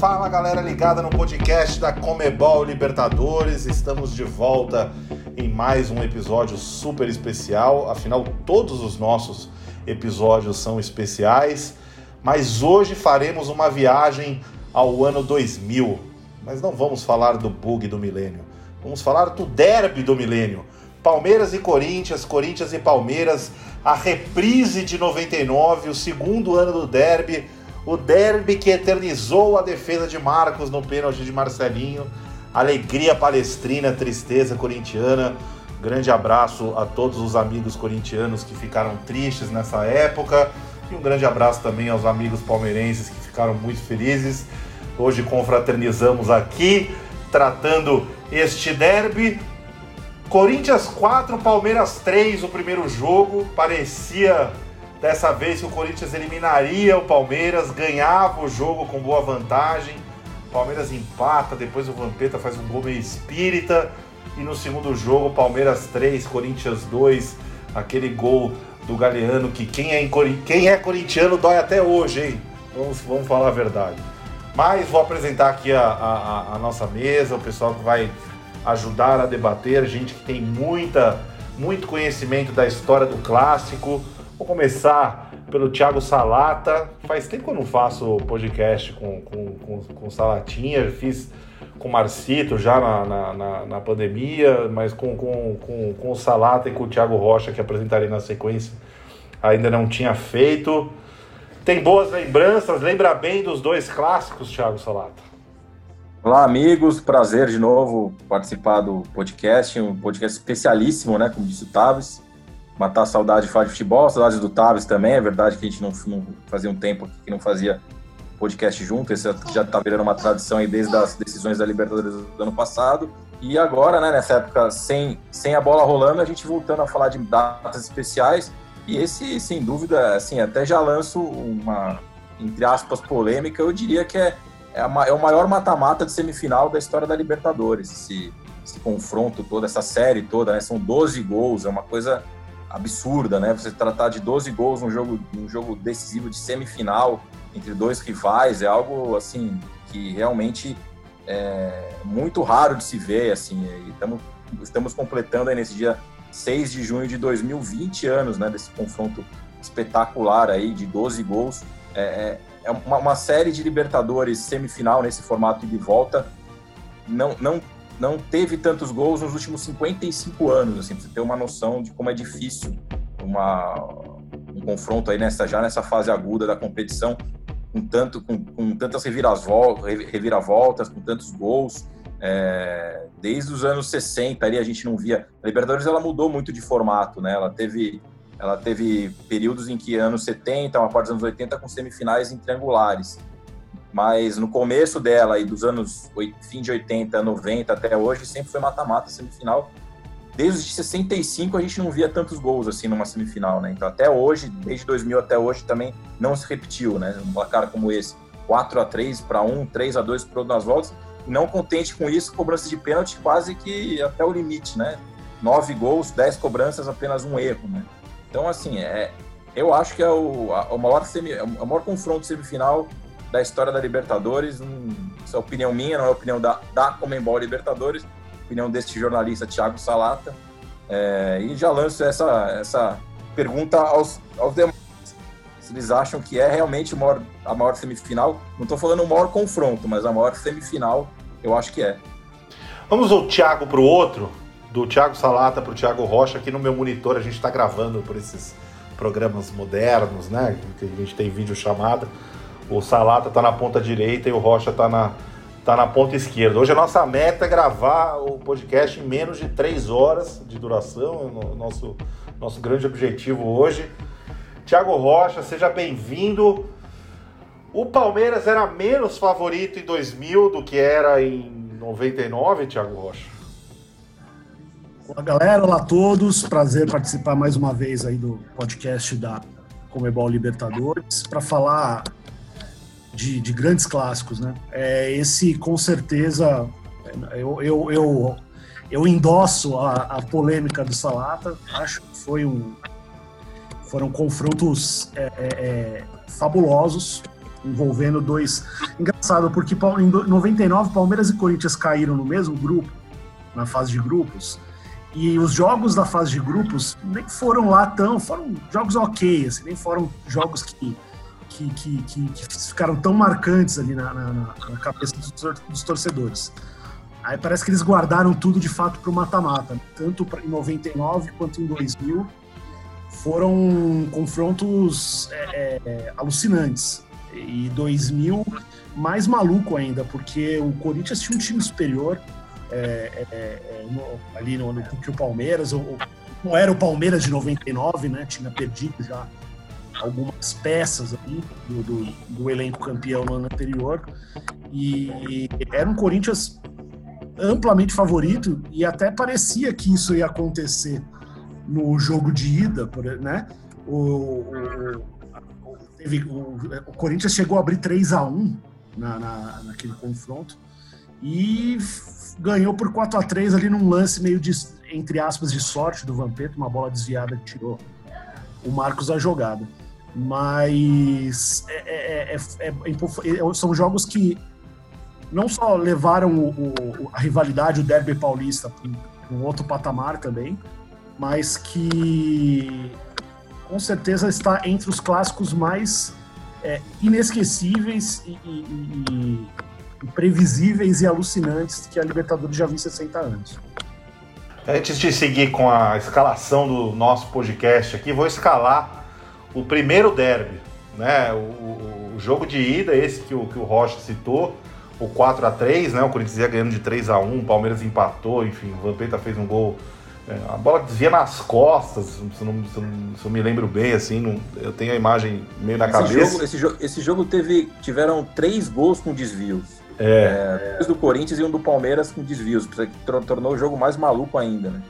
Fala galera ligada no podcast da Comebol Libertadores, estamos de volta em mais um episódio super especial. Afinal, todos os nossos episódios são especiais, mas hoje faremos uma viagem ao ano 2000. Mas não vamos falar do bug do milênio, vamos falar do derby do milênio. Palmeiras e Corinthians, Corinthians e Palmeiras, a reprise de 99, o segundo ano do derby o derby que eternizou a defesa de Marcos no pênalti de Marcelinho. Alegria palestrina, tristeza corintiana. Grande abraço a todos os amigos corintianos que ficaram tristes nessa época. E um grande abraço também aos amigos palmeirenses que ficaram muito felizes. Hoje confraternizamos aqui, tratando este derby. Corinthians 4, Palmeiras 3, o primeiro jogo. Parecia Dessa vez o Corinthians eliminaria o Palmeiras, ganhava o jogo com boa vantagem. O Palmeiras empata, depois o Vampeta faz um gol meio espírita. E no segundo jogo, Palmeiras 3, Corinthians 2, aquele gol do Galeano que quem é, quem é corintiano dói até hoje, hein? Vamos, vamos falar a verdade. Mas vou apresentar aqui a, a, a nossa mesa, o pessoal que vai ajudar a debater, gente que tem muita, muito conhecimento da história do clássico. Vou começar pelo Thiago Salata. Faz tempo que eu não faço podcast com, com, com, com Salatinha. Fiz com o Marcito já na, na, na, na pandemia, mas com, com, com, com o Salata e com o Thiago Rocha, que apresentarei na sequência, ainda não tinha feito. Tem boas lembranças? Lembra bem dos dois clássicos, Thiago Salata? Olá, amigos. Prazer de novo participar do podcast, um podcast especialíssimo, né? Como disse o Tavis matar a saudade de falar de futebol, saudades do Tavis também. É verdade que a gente não, não fazia um tempo que não fazia podcast junto, esse já está virando uma tradição aí desde as decisões da Libertadores do ano passado. E agora, né, nessa época, sem, sem a bola rolando, a gente voltando a falar de datas especiais. E esse, sem dúvida, assim, até já lanço uma, entre aspas, polêmica, eu diria que é, é, a, é o maior mata-mata de semifinal da história da Libertadores. Esse, esse confronto todo, essa série toda, né? São 12 gols, é uma coisa absurda, né? Você tratar de 12 gols num jogo, num jogo decisivo de semifinal entre dois rivais é algo assim que realmente é muito raro de se ver, assim. Estamos, estamos completando aí nesse dia 6 de junho de 2020 anos, né? Desse confronto espetacular aí de 12 gols. É, é, é uma, uma série de Libertadores semifinal nesse formato de volta. Não, não não teve tantos gols nos últimos 55 anos, assim, pra você ter uma noção de como é difícil uma, um confronto aí nessa, já nessa fase aguda da competição, com, tanto, com, com tantas reviravoltas, com tantos gols. É, desde os anos 60 ali a gente não via. A Libertadores ela mudou muito de formato, né? Ela teve, ela teve períodos em que anos 70, uma parte dos anos 80 com semifinais em triangulares mas no começo dela e dos anos fim de 80, 90 até hoje, sempre foi mata-mata semifinal. Desde 65 a gente não via tantos gols assim numa semifinal, né? Então até hoje, desde 2000 até hoje também não se repetiu, né? Um placar como esse, 4 a 3 para 1, 3 a 2 para nas voltas. Não contente com isso, cobrança de pênalti quase que até o limite, né? Nove gols, 10 cobranças, apenas um erro, né? Então assim, é, eu acho que é o, a, o maior semi, o maior confronto semifinal da história da Libertadores. Isso é opinião minha, não é opinião da, da Comembol Libertadores, opinião deste jornalista Thiago Salata. É, e já lanço essa, essa pergunta aos, aos demais. Se eles acham que é realmente maior, a maior semifinal, não estou falando o maior confronto, mas a maior semifinal, eu acho que é. Vamos do Thiago para o outro, do Thiago Salata para o Thiago Rocha. Aqui no meu monitor a gente está gravando por esses programas modernos, né? Que a gente tem vídeo chamada. O Salata está na ponta direita e o Rocha está na, tá na ponta esquerda. Hoje a nossa meta é gravar o podcast em menos de três horas de duração, é o nosso, nosso grande objetivo hoje. Tiago Rocha, seja bem-vindo. O Palmeiras era menos favorito em 2000 do que era em 99, Tiago Rocha? Olá, galera. Olá a todos. Prazer participar mais uma vez aí do podcast da Comebol Libertadores para falar de, de grandes clássicos, né? É, esse, com certeza, eu, eu, eu, eu endosso a, a polêmica do Salata. Acho que foi um, foram confrontos é, é, é fabulosos. envolvendo dois. Engraçado, porque em 99 Palmeiras e Corinthians caíram no mesmo grupo, na fase de grupos. E os jogos da fase de grupos nem foram lá tão. Foram jogos ok, assim, nem foram jogos que, que, que, que, que ficaram tão marcantes ali na, na, na cabeça dos, dos, torcedores. Aí parece que eles guardaram tudo de fato para o mata-mata, tanto em 99 quanto em 2000. Foram confrontos é, é, alucinantes. E 2000, mais maluco ainda, porque o Corinthians tinha um time superior é, é, é no, ali no, no, que o Palmeiras, ou, não era o Palmeiras de 99, né? Tinha perdido já algumas peças ali do, do, do elenco campeão no ano anterior. E era um Corinthians amplamente favorito e até parecia que isso ia acontecer no jogo de ida, né? O, o, o, o Corinthians chegou a abrir 3 a 1 na, na, naquele confronto e ganhou por 4 a 3 ali num lance meio de, entre aspas, de sorte do Vampeta, uma bola desviada que tirou o Marcos da jogada. Mas é, é, é, são jogos que não só levaram o, o, a rivalidade, o derby paulista, para um outro patamar também, mas que com certeza está entre os clássicos mais é, inesquecíveis e, e, e, previsíveis e alucinantes que a Libertadores já viu em 60 anos. Antes de seguir com a escalação do nosso podcast aqui, vou escalar o primeiro derby, né? O, o jogo de ida, esse que o, que o Rocha citou, o 4 a 3 né? O Corinthians ia ganhando de 3 a 1 o Palmeiras empatou, enfim, o Vampeta fez um gol é, a bola desvia nas costas, se, não, se, não, se eu me lembro bem, assim, não, eu tenho a imagem meio na esse cabeça. Jogo, esse, jogo, esse jogo teve, tiveram três gols com desvios. É. é. Dois do Corinthians e um do Palmeiras com desvios, que tornou o jogo mais maluco ainda, né?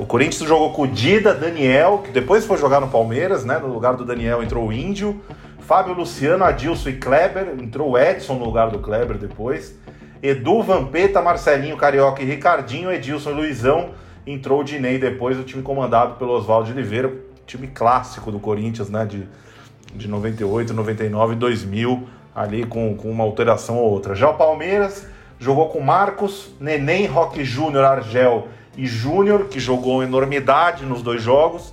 O Corinthians jogou com o Dida, Daniel, que depois foi jogar no Palmeiras, né? No lugar do Daniel entrou o Índio, Fábio Luciano, Adilson e Kleber, entrou o Edson no lugar do Kleber depois, Edu, Vampeta, Marcelinho, Carioca e Ricardinho, Edilson e Luizão, entrou o Dinei depois, o time comandado pelo Oswaldo Oliveira, time clássico do Corinthians, né, de, de 98, 99 e 2000, ali com, com uma alteração ou outra. Já o Palmeiras jogou com Marcos, Neném, Roque Júnior, Argel e Júnior, que jogou enormidade nos dois jogos.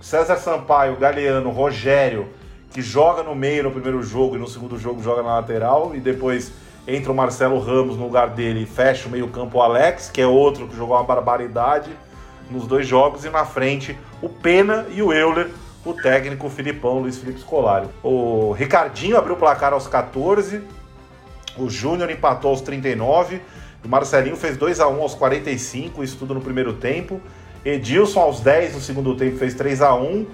César Sampaio, Galeano, Rogério, que joga no meio no primeiro jogo e no segundo jogo joga na lateral, e depois entra o Marcelo Ramos no lugar dele e fecha o meio-campo o Alex, que é outro que jogou uma barbaridade nos dois jogos, e na frente o Pena e o Euler, o técnico Filipão, Luiz Felipe Scolari. O Ricardinho abriu o placar aos 14, o Júnior empatou aos 39, o Marcelinho fez 2 a 1 aos 45, isso tudo no primeiro tempo. Edilson aos 10 no segundo tempo fez 3 a 1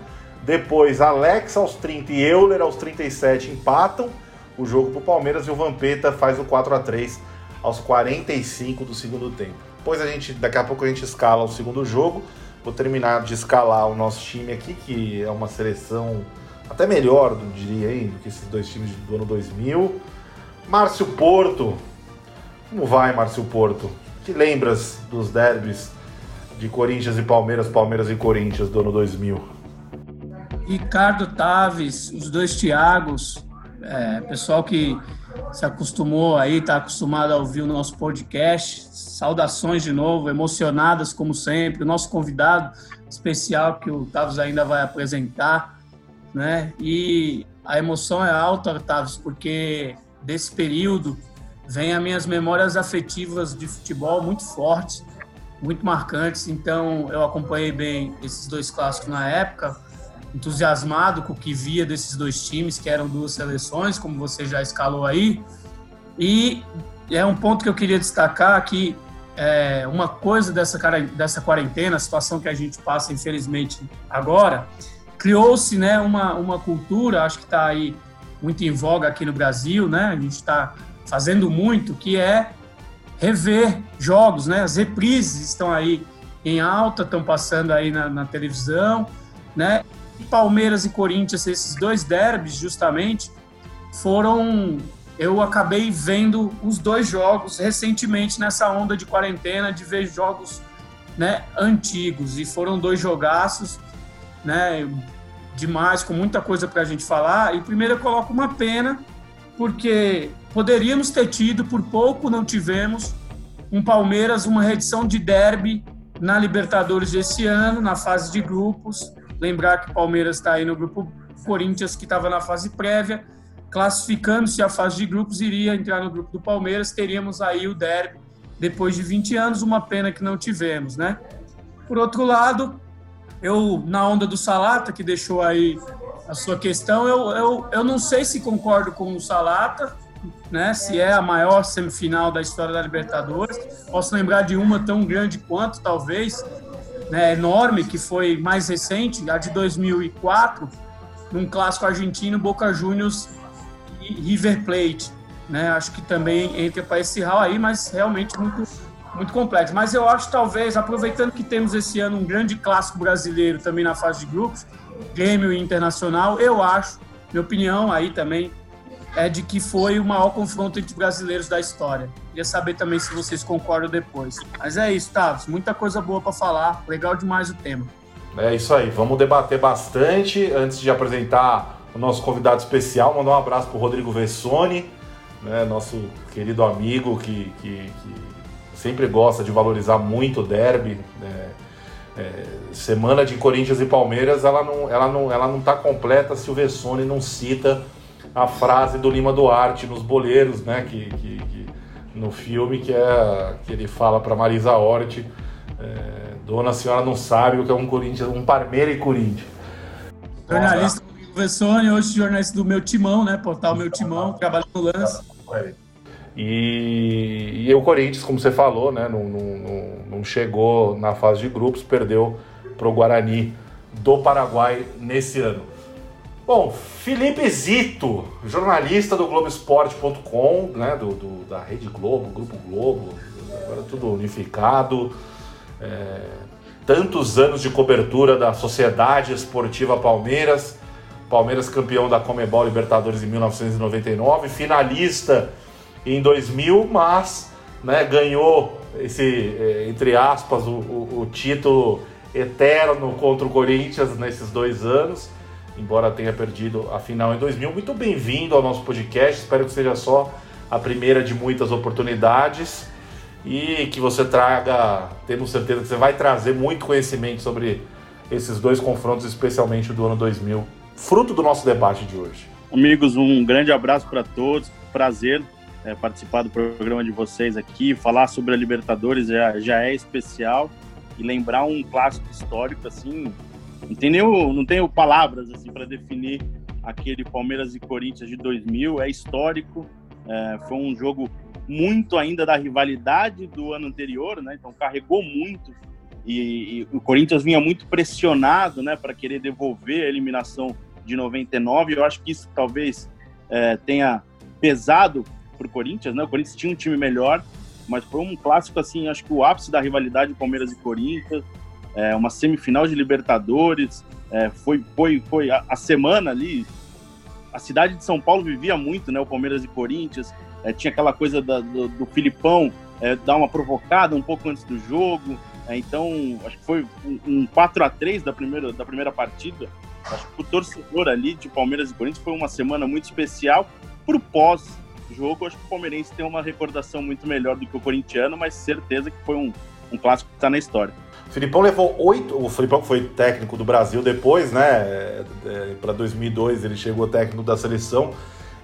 Depois Alex aos 30 e Euler aos 37 empatam o jogo para o Palmeiras e o Vampeta faz o 4 a 3 aos 45 do segundo tempo. Depois a gente, daqui a pouco a gente escala o segundo jogo. Vou terminar de escalar o nosso time aqui, que é uma seleção até melhor, diria aí, do que esses dois times do ano 2000. Márcio Porto. Como vai, Márcio Porto? Que lembras dos derbys de Corinthians e Palmeiras, Palmeiras e Corinthians do ano 2000? Ricardo Taves, os dois Thiagos, é, pessoal que se acostumou aí, está acostumado a ouvir o nosso podcast. Saudações de novo, emocionadas como sempre. O nosso convidado especial que o Tavos ainda vai apresentar, né? E a emoção é alta, Tavos, porque desse período vem as minhas memórias afetivas de futebol muito fortes, muito marcantes. Então, eu acompanhei bem esses dois clássicos na época entusiasmado com o que via desses dois times, que eram duas seleções, como você já escalou aí. E é um ponto que eu queria destacar que é, uma coisa dessa, dessa quarentena, a situação que a gente passa, infelizmente, agora, criou-se né, uma, uma cultura, acho que está aí muito em voga aqui no Brasil, né? A gente está fazendo muito, que é rever jogos, né? As reprises estão aí em alta, estão passando aí na, na televisão, né? Palmeiras e Corinthians, esses dois derbys, justamente, foram. Eu acabei vendo os dois jogos recentemente nessa onda de quarentena, de ver jogos né, antigos. E foram dois jogaços, né? Demais, com muita coisa para a gente falar. E primeiro eu coloco uma pena porque poderíamos ter tido, por pouco não tivemos, um Palmeiras, uma reedição de derby na Libertadores desse ano, na fase de grupos. Lembrar que o Palmeiras está aí no grupo Corinthians, que estava na fase prévia, classificando-se a fase de grupos, iria entrar no grupo do Palmeiras, teríamos aí o derby depois de 20 anos, uma pena que não tivemos, né? Por outro lado, eu, na onda do Salata, que deixou aí a sua questão, eu, eu, eu não sei se concordo com o Salata, né, se é a maior semifinal da história da Libertadores. Posso lembrar de uma tão grande quanto, talvez, né, enorme, que foi mais recente, a de 2004, num clássico argentino, Boca Juniors e River Plate. Né, acho que também entra para esse hall aí, mas realmente muito muito complexo. Mas eu acho, talvez, aproveitando que temos esse ano um grande clássico brasileiro também na fase de grupos, Grêmio Internacional, eu acho, minha opinião aí também, é de que foi o maior confronto entre brasileiros da história. Queria saber também se vocês concordam depois. Mas é isso, Tavos. Muita coisa boa para falar. Legal demais o tema. É isso aí. Vamos debater bastante. Antes de apresentar o nosso convidado especial, mandar um abraço para Rodrigo Vessoni, né, nosso querido amigo que, que, que sempre gosta de valorizar muito o derby. Né? É, semana de Corinthians e Palmeiras, ela não, ela não, ela não está completa se o Vessone não cita a frase do Lima Duarte nos Boleiros, né? Que, que, que no filme que é que ele fala para Marisa Hort, é, Dona Senhora não sabe o que é um Corinthians, um Parmeira e Corinthians. Jornalista do Vessone, hoje jornalista do meu timão, né? Portal Meu Timão, trabalhando no lance. E, e o Corinthians, como você falou, né, não, não, não chegou na fase de grupos, perdeu para o Guarani do Paraguai nesse ano. Bom, Felipe Zito, jornalista do Globoesporte.com, né, do, do, da Rede Globo, Grupo Globo, agora tudo unificado. É, tantos anos de cobertura da Sociedade Esportiva Palmeiras, Palmeiras campeão da Comebol Libertadores em 1999, finalista em 2000, mas né, ganhou esse, é, entre aspas, o, o, o, título eterno contra o Corinthians nesses dois anos, embora tenha perdido a final em 2000. Muito bem-vindo ao nosso podcast, espero que seja só a primeira de muitas oportunidades e que você traga, temos certeza que você vai trazer muito conhecimento sobre esses dois confrontos, especialmente do ano 2000, fruto do nosso debate de hoje. Amigos, um grande abraço para todos, prazer é, participar do programa de vocês aqui, falar sobre a Libertadores já, já é especial e lembrar um clássico histórico assim, não tem não tenho palavras assim para definir aquele Palmeiras e Corinthians de 2000, é histórico, é, foi um jogo muito ainda da rivalidade do ano anterior, né? Então carregou muito e, e o Corinthians vinha muito pressionado, né, para querer devolver a eliminação de 99. Eu acho que isso talvez é, tenha pesado pro Corinthians, né? O Corinthians tinha um time melhor, mas foi um clássico assim, acho que o ápice da rivalidade Palmeiras e Corinthians, é, uma semifinal de Libertadores, é, foi, foi, foi a, a, semana ali. A cidade de São Paulo vivia muito, né? O Palmeiras e Corinthians, é, tinha aquela coisa da, do, do, Filipão é, dar uma provocada um pouco antes do jogo. É, então, acho que foi um, um 4 a 3 da primeira, da primeira partida. Acho que o torcedor ali de Palmeiras e Corinthians foi uma semana muito especial pro pós jogo, acho que o palmeirense tem uma recordação muito melhor do que o corintiano, mas certeza que foi um, um clássico que está na história. Filipão levou oito. O Filipão foi técnico do Brasil depois, né? É, é, Para 2002 ele chegou técnico da seleção.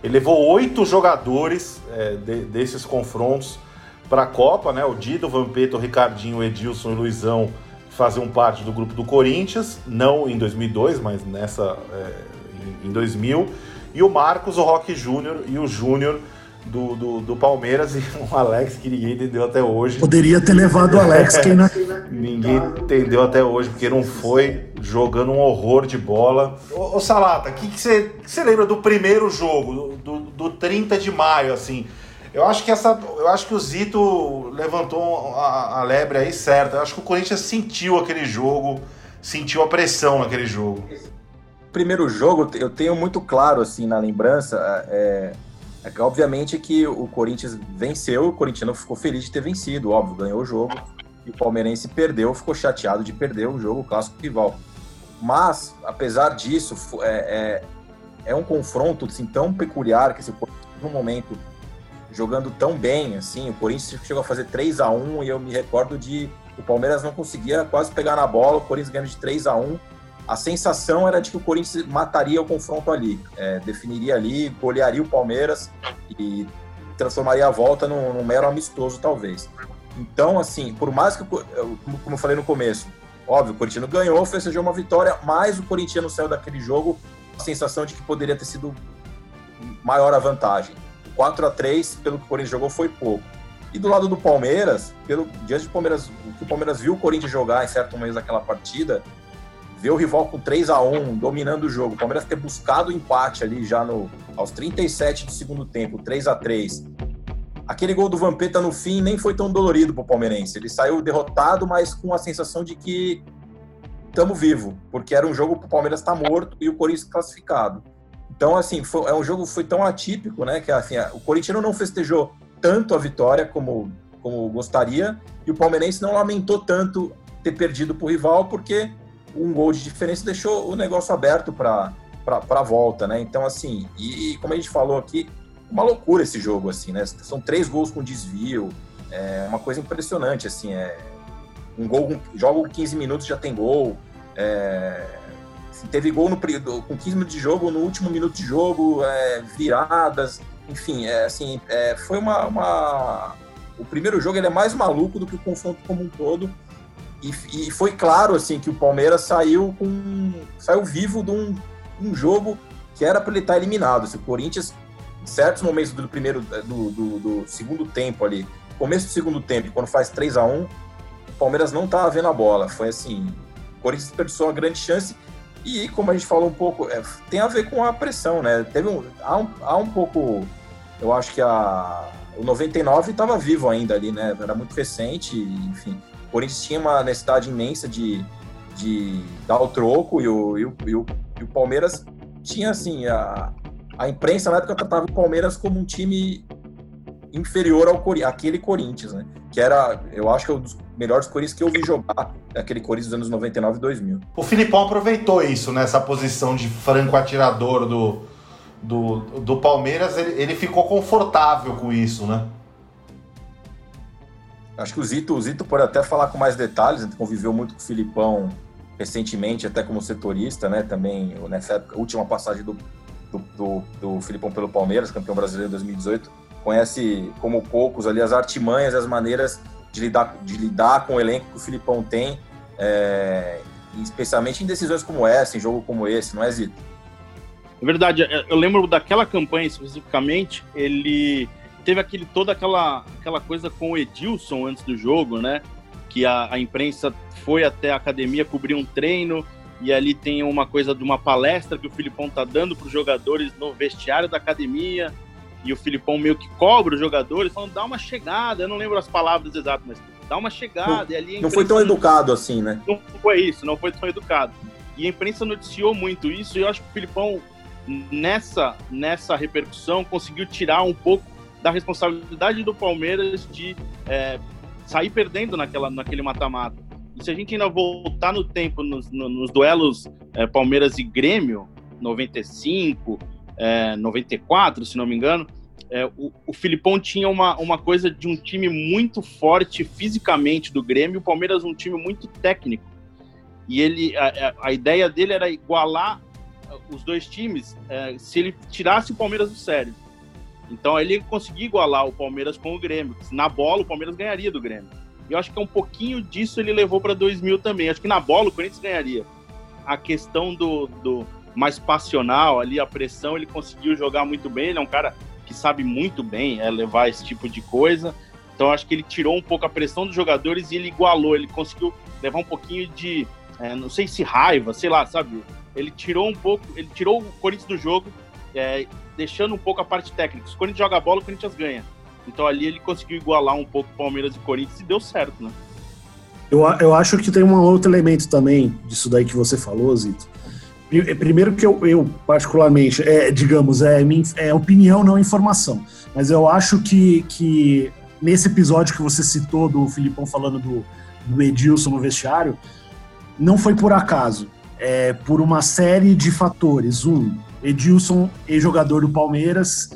Ele levou oito jogadores é, de, desses confrontos para a Copa, né? O Dido, o Vampeta, o Ricardinho, o Edilson e o Luizão faziam parte do grupo do Corinthians, não em 2002, mas nessa é, em, em 2000. E o Marcos, o Rock Júnior e o Júnior do, do, do, Palmeiras e o Alex que ninguém entendeu até hoje. Poderia ter levado o Alex, quem não... ninguém entendeu até hoje, porque não foi jogando um horror de bola. Ô, ô Salata, o que, que, você, que você lembra do primeiro jogo, do, do 30 de maio, assim? Eu acho que essa. Eu acho que o Zito levantou a, a lebre aí certa. Eu acho que o Corinthians sentiu aquele jogo, sentiu a pressão naquele jogo. Primeiro jogo, eu tenho muito claro assim na lembrança. É é, obviamente que o Corinthians venceu, o corintiano ficou feliz de ter vencido, óbvio, ganhou o jogo. E o palmeirense perdeu, ficou chateado de perder o jogo, o clássico rival. Mas, apesar disso, é, é, é um confronto assim, tão peculiar que esse no momento jogando tão bem, assim, o Corinthians chegou a fazer 3 a 1 e eu me recordo de o Palmeiras não conseguia quase pegar na bola, o Corinthians ganhando de 3 a 1 a sensação era de que o Corinthians mataria o confronto ali, é, definiria ali, golearia o Palmeiras e transformaria a volta num, num, mero amistoso, talvez. Então, assim, por mais que, como eu falei no começo, óbvio, o Corinthians ganhou, festejou uma vitória, mas o Corinthians saiu daquele jogo a sensação de que poderia ter sido maior a vantagem. 4 a 3 pelo que o Corinthians jogou, foi pouco. E do lado do Palmeiras, pelo, diante do Palmeiras, o que o Palmeiras viu o Corinthians jogar em certo momento daquela partida, ver o rival com 3 a 1 dominando o jogo, o Palmeiras ter buscado o empate ali já no, aos 37 do segundo tempo, 3 a 3 Aquele gol do Vampeta no fim nem foi tão dolorido para o palmeirense. Ele saiu derrotado, mas com a sensação de que estamos vivo, porque era um jogo para o Palmeiras estar tá morto e o Corinthians classificado. Então, assim, foi, é um jogo foi tão atípico, né? Que assim, o Corinthians não festejou tanto a vitória como, como gostaria, e o palmeirense não lamentou tanto ter perdido para o rival, porque um gol de diferença deixou o negócio aberto para a volta, né? Então, assim, e, e, como a gente falou aqui, uma loucura esse jogo, assim, né? São três gols com desvio, é uma coisa impressionante, assim, é um gol, joga 15 minutos já tem gol, é, assim, teve gol no, com 15 minutos de jogo, no último minuto de jogo, é, viradas, enfim, é, assim, é, foi uma, uma, O primeiro jogo ele é mais maluco do que o confronto como um todo, e, e, foi claro assim que o Palmeiras saiu com saiu vivo de um, um jogo que era para ele estar tá eliminado. Se o Corinthians, em certos momentos do primeiro do, do, do, segundo tempo ali, começo do segundo tempo, quando faz 3 a 1 o Palmeiras não estava vendo a bola. Foi assim, o Corinthians desperdiçou uma grande chance e como a gente falou um pouco, é, tem a ver com a pressão, né? Teve um, há, um, há um pouco, eu acho que a o 99 estava vivo ainda ali, né? Era muito recente, enfim. Corinthians tinha uma necessidade imensa de, de dar o troco e o, e o, e o, e o Palmeiras tinha, assim, a, a imprensa na época tratava o Palmeiras como um time inferior ao aquele Corinthians, né? Que era, eu acho que é um dos melhores Corinthians que eu vi jogar, aquele Corinthians dos anos 99 e 2000. O Filipão aproveitou isso, né? posição de franco atirador do, do, do Palmeiras, ele, ele ficou confortável com isso, né? Acho que o Zito, o Zito pode até falar com mais detalhes, conviveu muito com o Filipão recentemente, até como setorista, né? Também nessa época, última passagem do, do, do, do Filipão pelo Palmeiras, campeão brasileiro em 2018, conhece como poucos ali as artimanhas, as maneiras de lidar, de lidar com o elenco que o Filipão tem, é, especialmente em decisões como essa, em jogo como esse, não é, Zito? É verdade, eu lembro daquela campanha especificamente, ele teve aquele, toda aquela, aquela coisa com o Edilson antes do jogo, né? Que a, a imprensa foi até a academia cobrir um treino e ali tem uma coisa de uma palestra que o Filipão tá dando para os jogadores no vestiário da academia e o Filipão meio que cobra os jogadores, falando, dá uma chegada, eu não lembro as palavras exatas, mas dá uma chegada. Não, e ali não foi tão educado assim, né? Não foi isso, não foi tão educado. E a imprensa noticiou muito isso e eu acho que o Filipão, nessa, nessa repercussão, conseguiu tirar um pouco da responsabilidade do Palmeiras de é, sair perdendo naquela, naquele mata-mata. E se a gente ainda voltar no tempo, nos, nos duelos é, Palmeiras e Grêmio, 95, é, 94, se não me engano, é, o, o Filipão tinha uma, uma coisa de um time muito forte fisicamente do Grêmio, o Palmeiras um time muito técnico. E ele, a, a ideia dele era igualar os dois times é, se ele tirasse o Palmeiras do sério. Então ele conseguia igualar o Palmeiras com o Grêmio. Na bola, o Palmeiras ganharia do Grêmio. E eu acho que é um pouquinho disso ele levou para 2000 também. Acho que na bola o Corinthians ganharia. A questão do, do mais passional ali, a pressão, ele conseguiu jogar muito bem. Ele é um cara que sabe muito bem é, levar esse tipo de coisa. Então acho que ele tirou um pouco a pressão dos jogadores e ele igualou. Ele conseguiu levar um pouquinho de, é, não sei se raiva, sei lá, sabe? Ele tirou um pouco, ele tirou o Corinthians do jogo é, deixando um pouco a parte técnica. Se o Corinthians joga a bola, o Corinthians ganha. Então ali ele conseguiu igualar um pouco Palmeiras e Corinthians e deu certo, né? Eu, eu acho que tem um outro elemento também disso daí que você falou, Zito. É, primeiro que eu, eu particularmente, é, digamos, é, é opinião, não informação. Mas eu acho que, que nesse episódio que você citou do Filipão falando do, do Edilson no vestiário, não foi por acaso. É por uma série de fatores. Um, Edilson, ex-jogador do Palmeiras,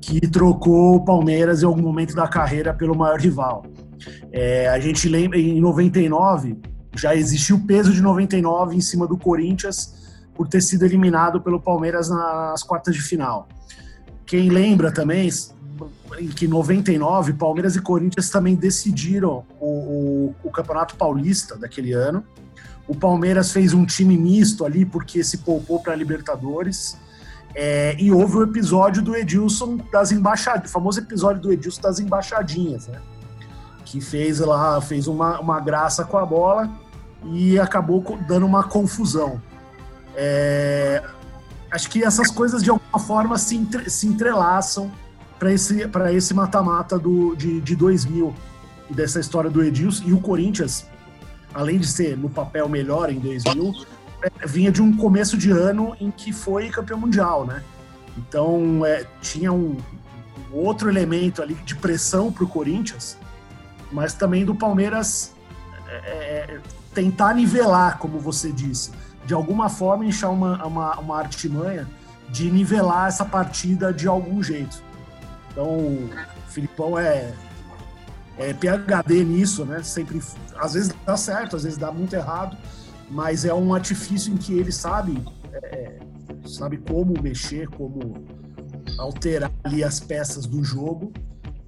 que trocou o Palmeiras em algum momento da carreira pelo maior rival. É, a gente lembra, em 99, já existia o peso de 99 em cima do Corinthians por ter sido eliminado pelo Palmeiras nas quartas de final. Quem lembra também em que 99 Palmeiras e Corinthians também decidiram o, o, o Campeonato Paulista daquele ano. O Palmeiras fez um time misto ali porque se poupou para a Libertadores. É, e houve o episódio do Edilson das embaixadinhas, o famoso episódio do Edilson das embaixadinhas, né? Que fez lá, fez uma, uma graça com a bola e acabou dando uma confusão. É, acho que essas coisas de alguma forma se, entre, se entrelaçam para esse para esse mata-mata do de, de 2000 e dessa história do Edilson e o Corinthians, além de ser no papel melhor em 2000, é, vinha de um começo de ano em que foi campeão mundial, né? Então é, tinha um, um outro elemento ali de pressão para o Corinthians, mas também do Palmeiras é, é, tentar nivelar, como você disse, de alguma forma enxar uma, uma, uma artimanha de nivelar essa partida de algum jeito. Então, o Filipão é, é PHD nisso, né? Sempre, às vezes dá certo, às vezes dá muito errado, mas é um artifício em que ele sabe, é, sabe como mexer, como alterar ali as peças do jogo,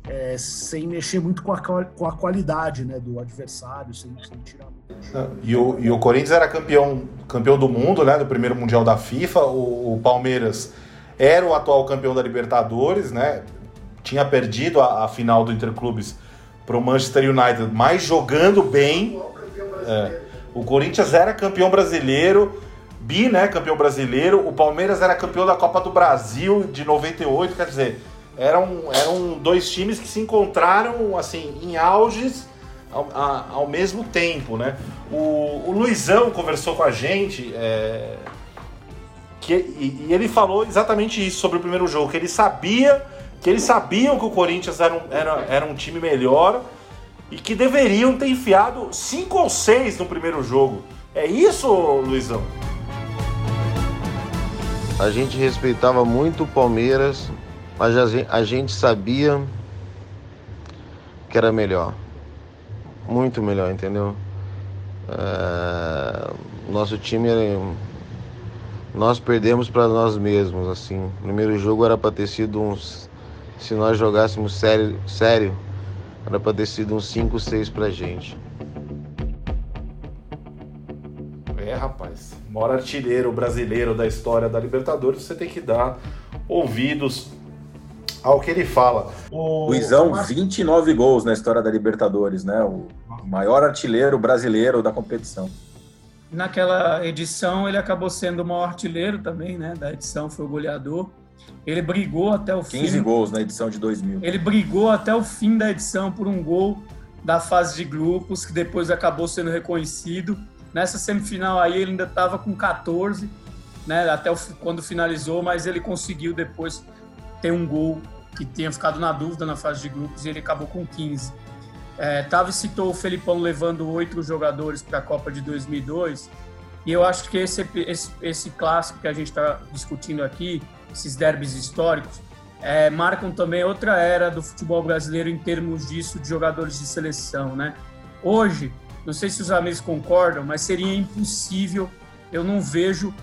é, sem mexer muito com a, com a qualidade né, do adversário, sem, sem tirar e o, e o Corinthians era campeão, campeão do mundo, né? Do primeiro Mundial da FIFA. O, o Palmeiras era o atual campeão da Libertadores, né? Tinha perdido a, a final do Interclubes para o Manchester United, mas jogando bem. É. O Corinthians era campeão brasileiro, bi, né? Campeão brasileiro. O Palmeiras era campeão da Copa do Brasil de 98, quer dizer, eram, eram dois times que se encontraram assim em auges ao, a, ao mesmo tempo, né? O, o, Luizão conversou com a gente é, que, e, e, ele falou exatamente isso sobre o primeiro jogo, que ele sabia que eles sabiam que o Corinthians era um, era, era um time melhor e que deveriam ter enfiado cinco ou seis no primeiro jogo. É isso, Luizão? A gente respeitava muito o Palmeiras, mas a gente sabia que era melhor muito melhor, entendeu? É, nosso time era, nós perdemos para nós mesmos, assim. O primeiro jogo era para ter sido uns se nós jogássemos sério, sério era para ter sido uns 5, 6 pra gente. É, rapaz. Mora artilheiro brasileiro da história da Libertadores, você tem que dar ouvidos ao que ele fala. O Luizão, 29 gols na história da Libertadores, né? O maior artilheiro brasileiro da competição. Naquela edição, ele acabou sendo o maior artilheiro também, né? Da edição, foi o goleador. Ele brigou até o 15 fim. 15 gols na edição de 2000. Ele brigou até o fim da edição por um gol da fase de grupos, que depois acabou sendo reconhecido. Nessa semifinal aí, ele ainda estava com 14, né? Até o, quando finalizou, mas ele conseguiu depois ter um gol que tinha ficado na dúvida na fase de grupos e ele acabou com 15. É, Tavi citou o Felipão levando oito jogadores para a Copa de 2002 e eu acho que esse, esse, esse clássico que a gente está discutindo aqui, esses derbys históricos, é, marcam também outra era do futebol brasileiro em termos disso de jogadores de seleção, né? Hoje, não sei se os amigos concordam, mas seria impossível, eu não vejo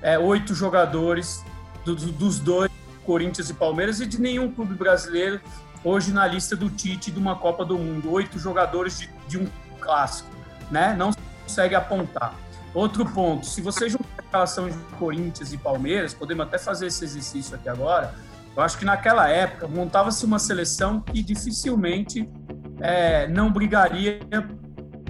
é, oito jogadores do, dos dois Corinthians e Palmeiras e de nenhum clube brasileiro hoje na lista do Tite de uma Copa do Mundo. Oito jogadores de, de um clássico, né? Não consegue apontar. Outro ponto, se você juntar relação de Corinthians e Palmeiras, podemos até fazer esse exercício aqui agora, eu acho que naquela época montava-se uma seleção que dificilmente é, não brigaria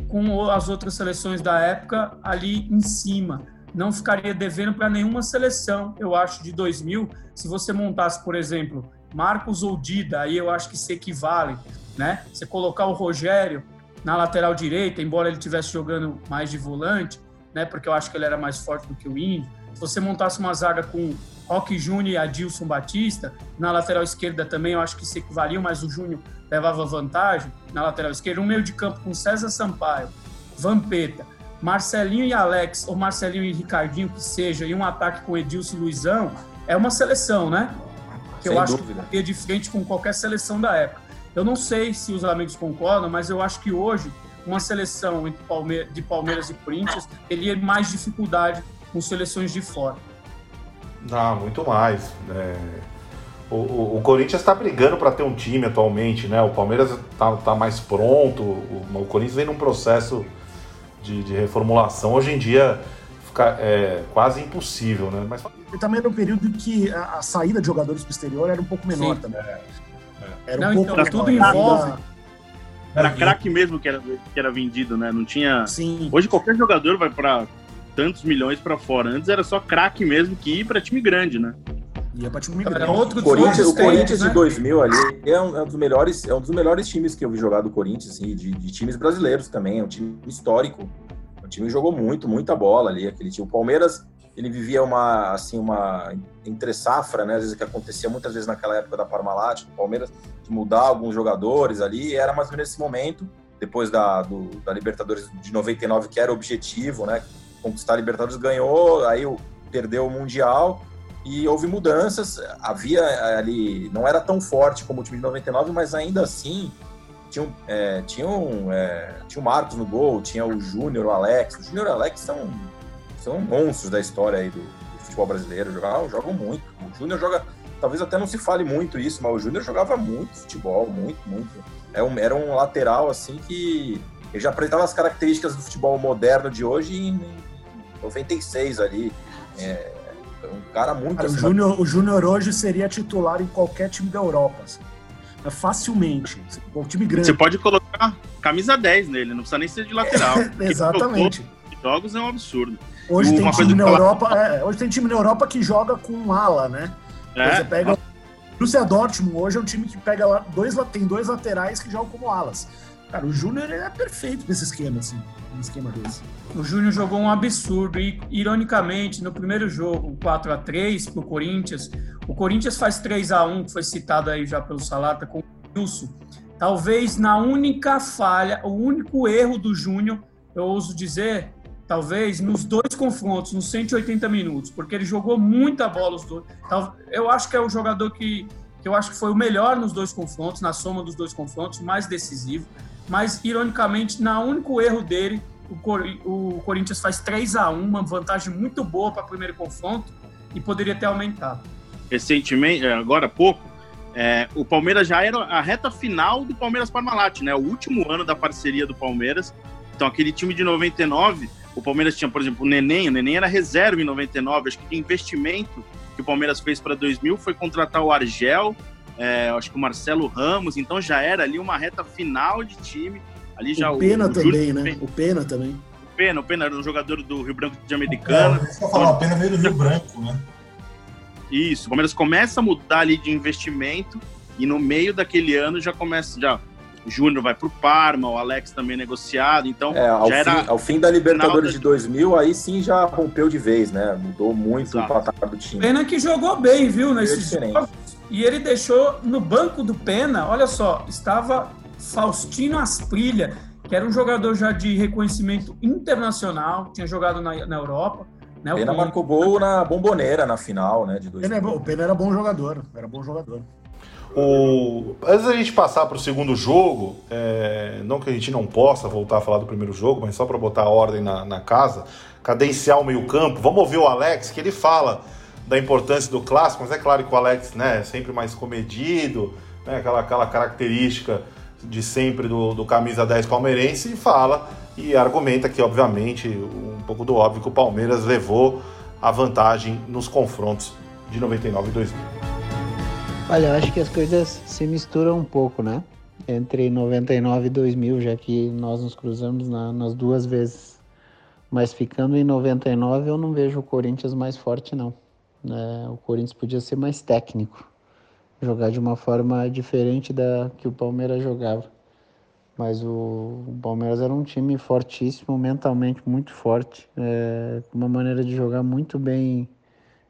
com as outras seleções da época ali em cima não ficaria devendo para nenhuma seleção, eu acho, de 2000. Se você montasse, por exemplo, Marcos ou Dida, aí eu acho que se equivale, né? Você colocar o Rogério na lateral direita, embora ele estivesse jogando mais de volante, né? Porque eu acho que ele era mais forte do que o Índio. Se você montasse uma zaga com Roque Júnior e Adilson Batista, na lateral esquerda também eu acho que se equivaliam, mas o Júnior levava vantagem na lateral esquerda. Um meio de campo com César Sampaio, Vampeta, Marcelinho e Alex, ou Marcelinho e Ricardinho, que seja, e um ataque com Edilson e Luizão, é uma seleção, né? que Sem eu acho dúvida. que ia de frente com qualquer seleção da época. Eu não sei se os amigos concordam, mas eu acho que hoje uma seleção entre Palme de Palmeiras e Corinthians teria mais dificuldade com seleções de fora. Não, muito mais. É... O, o, o, Corinthians está brigando para ter um time atualmente, né? O Palmeiras está tá mais pronto. O, o, Corinthians vem num processo de, de reformulação. Hoje em dia fica é, quase impossível, né? Mas e também era um período que a, a saída de jogadores para o exterior era um pouco menor Sim. também. É, é. Era um Não, pouco então, tudo envolve. Era craque mesmo que era, que era vendido, né? Não tinha. Sim. Hoje qualquer jogador vai para tantos milhões para fora. Antes era só craque mesmo que ir para time grande, né? Ia pra time grande. Era outro o Corinthians, o Corinthians né? de 2000 ali é um, é um, dos melhores, é um dos melhores times que eu vi jogar do Corinthians, assim, de, de times brasileiros também. É um time histórico. O time jogou muito, muita bola ali. Aquele time. O Palmeiras ele vivia uma assim uma entre safra, né? Às vezes que acontecia muitas vezes naquela época da Parmalat, do Palmeiras, de mudar alguns jogadores ali. era mais ou menos nesse momento, depois da, do, da Libertadores de 99, que era o objetivo, né? Conquistar a Libertadores, ganhou, aí perdeu o Mundial e houve mudanças. Havia ali, não era tão forte como o time de 99, mas ainda assim tinha, é, tinha, um, é, tinha o Marcos no gol, tinha o Júnior, o Alex. O Júnior e o Alex são são monstros da história aí do, do futebol brasileiro, jogam, jogam muito. O Júnior joga, talvez até não se fale muito isso, mas o Júnior jogava muito futebol, muito, muito. Era é um, era um lateral assim que ele já apresentava as características do futebol moderno de hoje em 96 ali. É, um cara muito. Cara, o, Júnior, o Júnior hoje seria titular em qualquer time da Europa. Assim. Facilmente. Um time grande. Você pode colocar camisa 10 nele, não precisa nem ser de lateral. Exatamente. Jogos é um absurdo. Hoje tem, time na Europa, é, hoje tem time na Europa que joga com ala, né? É? Você pega o Borussia Dortmund, hoje é um time que pega lá, dois, tem dois laterais que jogam como alas. Cara, o Júnior é perfeito nesse esquema, assim, esquema desse. O Júnior jogou um absurdo e, ironicamente, no primeiro jogo, 4 a 3 pro Corinthians, o Corinthians faz 3 a 1 que foi citado aí já pelo Salata, com o Wilson. Talvez na única falha, o único erro do Júnior, eu ouso dizer, talvez nos dois confrontos, nos 180 minutos, porque ele jogou muita bola os dois. Eu acho que é o jogador que, que eu acho que foi o melhor nos dois confrontos, na soma dos dois confrontos, mais decisivo. Mas, ironicamente, na único erro dele, o, Cor o Corinthians faz 3 a 1 uma vantagem muito boa para o primeiro confronto e poderia ter aumentado. Recentemente, é, agora há pouco, é, o Palmeiras já era a reta final do Palmeiras Parmalat, né? O último ano da parceria do Palmeiras. Então, aquele time de 99 o Palmeiras tinha, por exemplo, o Neném, o Neném era reserva em 99, acho que o investimento que o Palmeiras fez para 2000 foi contratar o Argel, é, acho que o Marcelo Ramos, então já era ali uma reta final de time. Ali já o Pena o, o também, né? O Pena também. O Pena, o Pena era um jogador do Rio Branco de Americana. É, eu falar, o Pena veio do Rio Branco, né? Isso, o Palmeiras começa a mudar ali de investimento e no meio daquele ano já começa, já Júnior vai para o Parma, o Alex também negociado, então é, ao, fim, ao fim da Libertadores de 2000, aí sim já rompeu de vez, né? Mudou muito Exato. o patamar do time. Pena que jogou bem, viu, nesses jogos. E ele deixou no banco do Pena, olha só, estava Faustino Asprilha, que era um jogador já de reconhecimento internacional, tinha jogado na, na Europa. Né, Pena marcou gol na bomboneira na final, né? De 2000. Pena, é o Pena era bom jogador, era bom jogador. O... Antes da gente passar para o segundo jogo, é... não que a gente não possa voltar a falar do primeiro jogo, mas só para botar a ordem na, na casa, cadenciar o meio-campo, vamos ouvir o Alex, que ele fala da importância do clássico, mas é claro que o Alex né, é sempre mais comedido, né, aquela, aquela característica de sempre do, do camisa 10 palmeirense, e fala e argumenta que, obviamente, um pouco do óbvio que o Palmeiras levou a vantagem nos confrontos de 99 e 2000. Olha, eu acho que as coisas se misturam um pouco, né? Entre 99 e 2000, já que nós nos cruzamos na, nas duas vezes. Mas ficando em 99, eu não vejo o Corinthians mais forte, não. É, o Corinthians podia ser mais técnico, jogar de uma forma diferente da que o Palmeiras jogava. Mas o, o Palmeiras era um time fortíssimo, mentalmente muito forte, é, uma maneira de jogar muito bem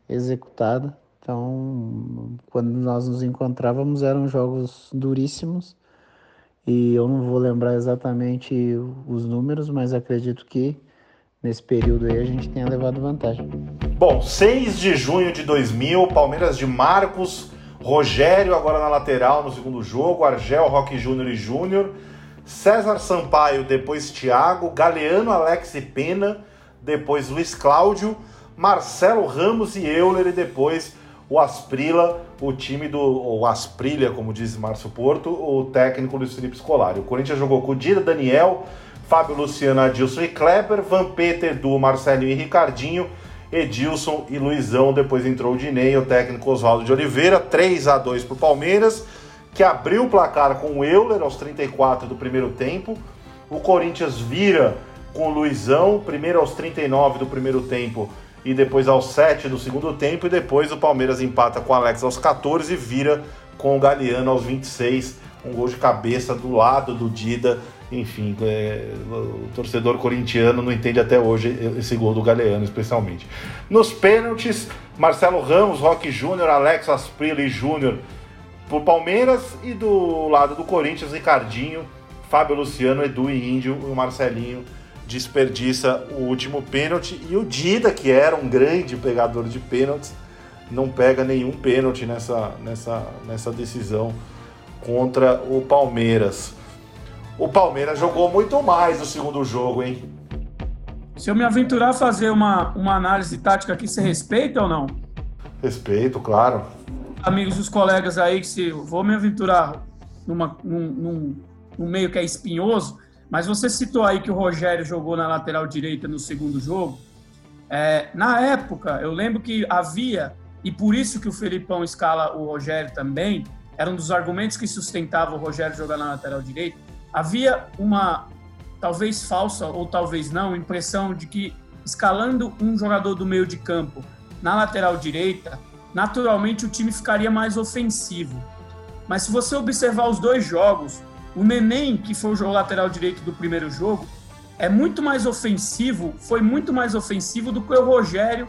executada. Então, quando nós nos encontrávamos, eram jogos duríssimos. E eu não vou lembrar exatamente os números, mas acredito que nesse período aí a gente tenha levado vantagem. Bom, 6 de junho de 2000, Palmeiras de Marcos, Rogério agora na lateral no segundo jogo, Argel, Roque Júnior e Júnior, César Sampaio, depois Thiago, Galeano, Alex e Pena, depois Luiz Cláudio, Marcelo Ramos e Euler e depois o Asprila, o time do o Asprilha, como diz Márcio Porto, o técnico Luiz Felipe Scolari. O Corinthians jogou com Dida, Daniel, Fábio Luciano, Adilson e Kleber, Van Peter, Du, Marcelinho e Ricardinho, Edilson e Luizão. Depois entrou o Dinei, o técnico Oswaldo de Oliveira, 3 a 2 para o Palmeiras, que abriu o placar com o Euler aos 34 do primeiro tempo. O Corinthians vira com o Luizão, primeiro aos 39 do primeiro tempo e depois aos 7 do segundo tempo. E depois o Palmeiras empata com o Alex aos 14 e vira com o Galeano aos 26. Um gol de cabeça do lado do Dida enfim, é, o torcedor corintiano não entende até hoje esse gol do Galeano, especialmente. Nos pênaltis, Marcelo Ramos, Roque Júnior, Alex Asprilla Júnior pro Palmeiras e do lado do Corinthians, Ricardinho, Fábio Luciano, Edu e Índio, o Marcelinho desperdiça o último pênalti e o Dida, que era um grande pegador de pênaltis, não pega nenhum pênalti nessa, nessa, nessa decisão contra o Palmeiras. O Palmeiras jogou muito mais no segundo jogo, hein? Se eu me aventurar a fazer uma, uma análise tática aqui, você respeita ou não? Respeito, claro. Amigos dos colegas aí, que se vou me aventurar numa, num, num, num meio que é espinhoso, mas você citou aí que o Rogério jogou na lateral direita no segundo jogo. É, na época, eu lembro que havia, e por isso que o Felipão escala o Rogério também, era um dos argumentos que sustentava o Rogério jogar na lateral direita, havia uma, talvez falsa ou talvez não, impressão de que escalando um jogador do meio de campo na lateral direita, naturalmente o time ficaria mais ofensivo. Mas se você observar os dois jogos, o Neném, que foi o lateral direito do primeiro jogo, é muito mais ofensivo, foi muito mais ofensivo do que o Rogério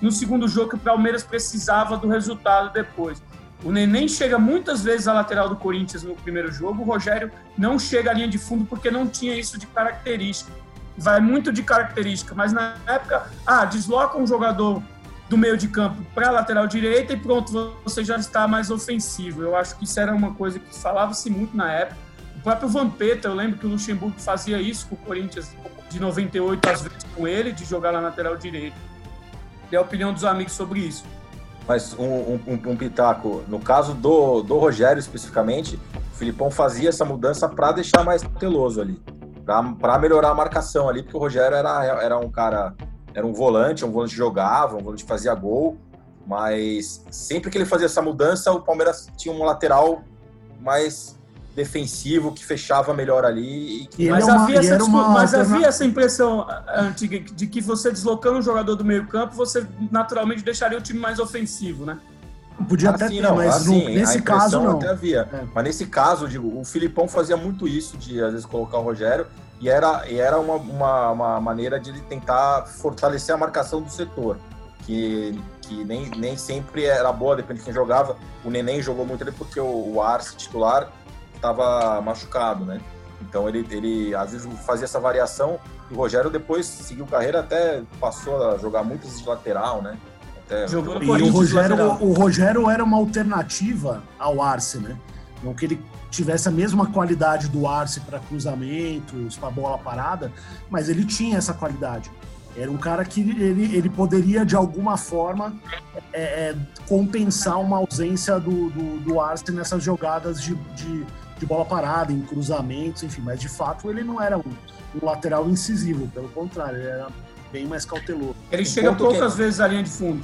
no segundo jogo que o Palmeiras precisava do resultado depois. O Neném chega muitas vezes à lateral do Corinthians no primeiro jogo, o Rogério não chega à linha de fundo porque não tinha isso de característica. Vai muito de característica, mas na época, ah, desloca um jogador do meio de campo para a lateral direita e pronto, você já está mais ofensivo. Eu acho que isso era uma coisa que falava-se muito na época. O próprio Vampeta, eu lembro que o Luxemburgo fazia isso com o Corinthians de 98 às vezes com ele, de jogar na lateral direita. E a opinião dos amigos sobre isso. Mas um, um, um, pitaco, no caso do, do Rogério especificamente, o Filipão fazia essa mudança para deixar mais teloso ali, para melhorar a marcação ali, porque o Rogério era, era um cara, era um volante, um volante que jogava, um volante fazia gol, mas sempre que ele fazia essa mudança, o Palmeiras tinha um lateral mais defensivo que fechava melhor ali. Que... Mas, é uma, havia, essa, mas havia essa impressão antiga de que você deslocando um jogador do meio campo, você naturalmente deixaria o time mais ofensivo, né? Podia até ter, não, mas assim, no, nesse caso não. Até havia. É. Mas nesse caso, digo, o Filipão fazia muito isso de às vezes colocar o Rogério e era, e era uma, uma, uma maneira de ele tentar fortalecer a marcação do setor, que, que nem, nem sempre era boa, depende de quem jogava. O Neném jogou muito ali porque o, o Arce titular estava machucado, né? Então ele, ele às vezes fazia essa variação e o Rogério depois seguiu carreira até passou a jogar muitas de lateral, né? Até, Jogou no e o Rogério, o Rogério era uma alternativa ao Arce, né? Não que ele tivesse a mesma qualidade do Arce para cruzamentos, para bola parada, mas ele tinha essa qualidade. Era um cara que ele, ele poderia, de alguma forma, é, é, compensar uma ausência do, do, do Arce nessas jogadas de, de de bola parada, em cruzamentos, enfim, mas de fato ele não era um, um lateral incisivo, pelo contrário, ele era bem mais cauteloso. Ele um chega poucas é... vezes à linha de fundo.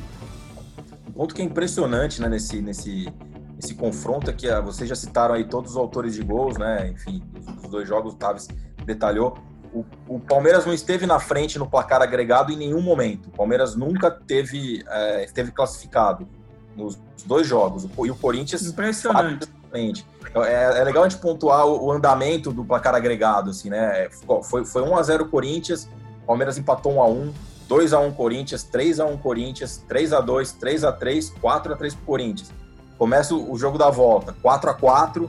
Um ponto que é impressionante né, nesse, nesse, nesse confronto é que ah, vocês já citaram aí todos os autores de gols, né? Enfim, os dois jogos o Taves detalhou. O, o, Palmeiras não esteve na frente no placar agregado em nenhum momento. O Palmeiras nunca teve, é, esteve classificado nos dois jogos. E o Corinthians. Impressionante. É, é, legal a gente pontuar o, o, andamento do placar agregado, assim, né? Foi, foi 1x0 Corinthians, Palmeiras empatou 1x1, 2x1 Corinthians, 3x1 Corinthians, 3x2, 3x3, 4x3 pro Corinthians. Começa o jogo da volta, 4x4,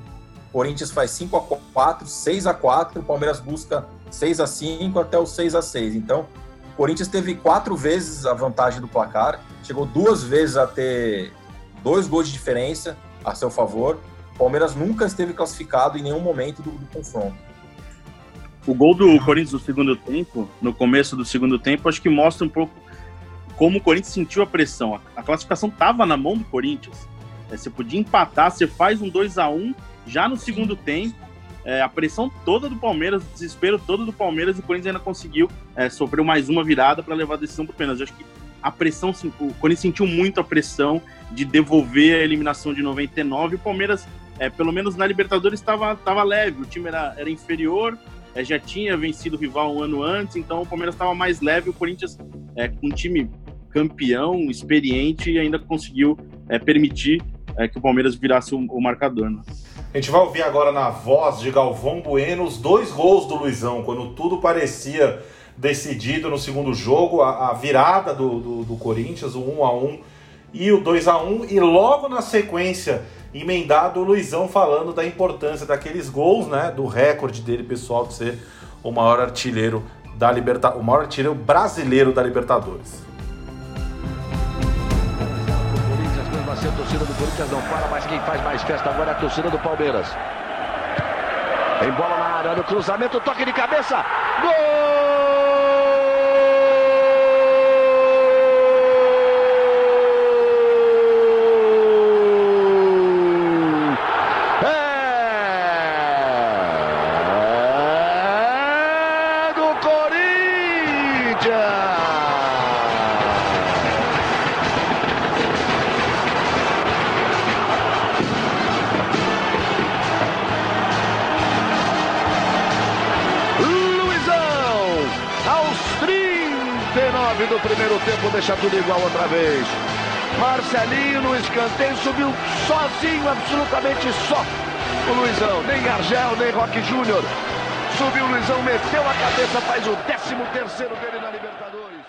Corinthians faz 5x4, 6x4, o Palmeiras busca 6x5 até o 6x6. Então, o Corinthians teve quatro vezes a vantagem do placar, chegou duas vezes a ter dois gols de diferença, a seu favor. O Palmeiras nunca esteve classificado em nenhum momento do, do confronto. O gol do Corinthians no segundo tempo, no começo do segundo tempo, acho que mostra um pouco como o Corinthians sentiu a pressão. A classificação estava na mão do Corinthians. É, você podia empatar, você faz um 2 a 1 já no segundo tempo. É, a pressão toda do Palmeiras, o desespero todo do Palmeiras, e o Corinthians ainda conseguiu é, sofrer mais uma virada para levar a decisão para o pênalti. Acho que a pressão, o Corinthians sentiu muito a pressão de devolver a eliminação de 99. O Palmeiras, é, pelo menos na Libertadores, estava leve, o time era, era inferior, é, já tinha vencido o rival um ano antes, então o Palmeiras estava mais leve. O Corinthians, é, com um time campeão, experiente, e ainda conseguiu é, permitir é, que o Palmeiras virasse o, o marcador. Né? A gente vai ouvir agora na voz de Galvão Bueno os dois gols do Luizão, quando tudo parecia decidido no segundo jogo, a, a virada do, do, do, Corinthians, o 1 a 1 e o 2 a 1 e logo na sequência emendado o Luizão falando da importância daqueles gols, né, do recorde dele pessoal de ser o maior artilheiro da Liberta o maior artilheiro brasileiro da Libertadores. a torcida do Corinthians não para, mas quem faz mais festa agora é a torcida do Palmeiras. Em bola na área, no cruzamento, toque de cabeça. Gol! Tempo deixa tudo igual outra vez. Marcelinho no escanteio subiu sozinho, absolutamente só. O Luizão, nem Argel, nem Roque Júnior. Subiu o Luizão, meteu a cabeça, faz o 13 terceiro dele na Libertadores.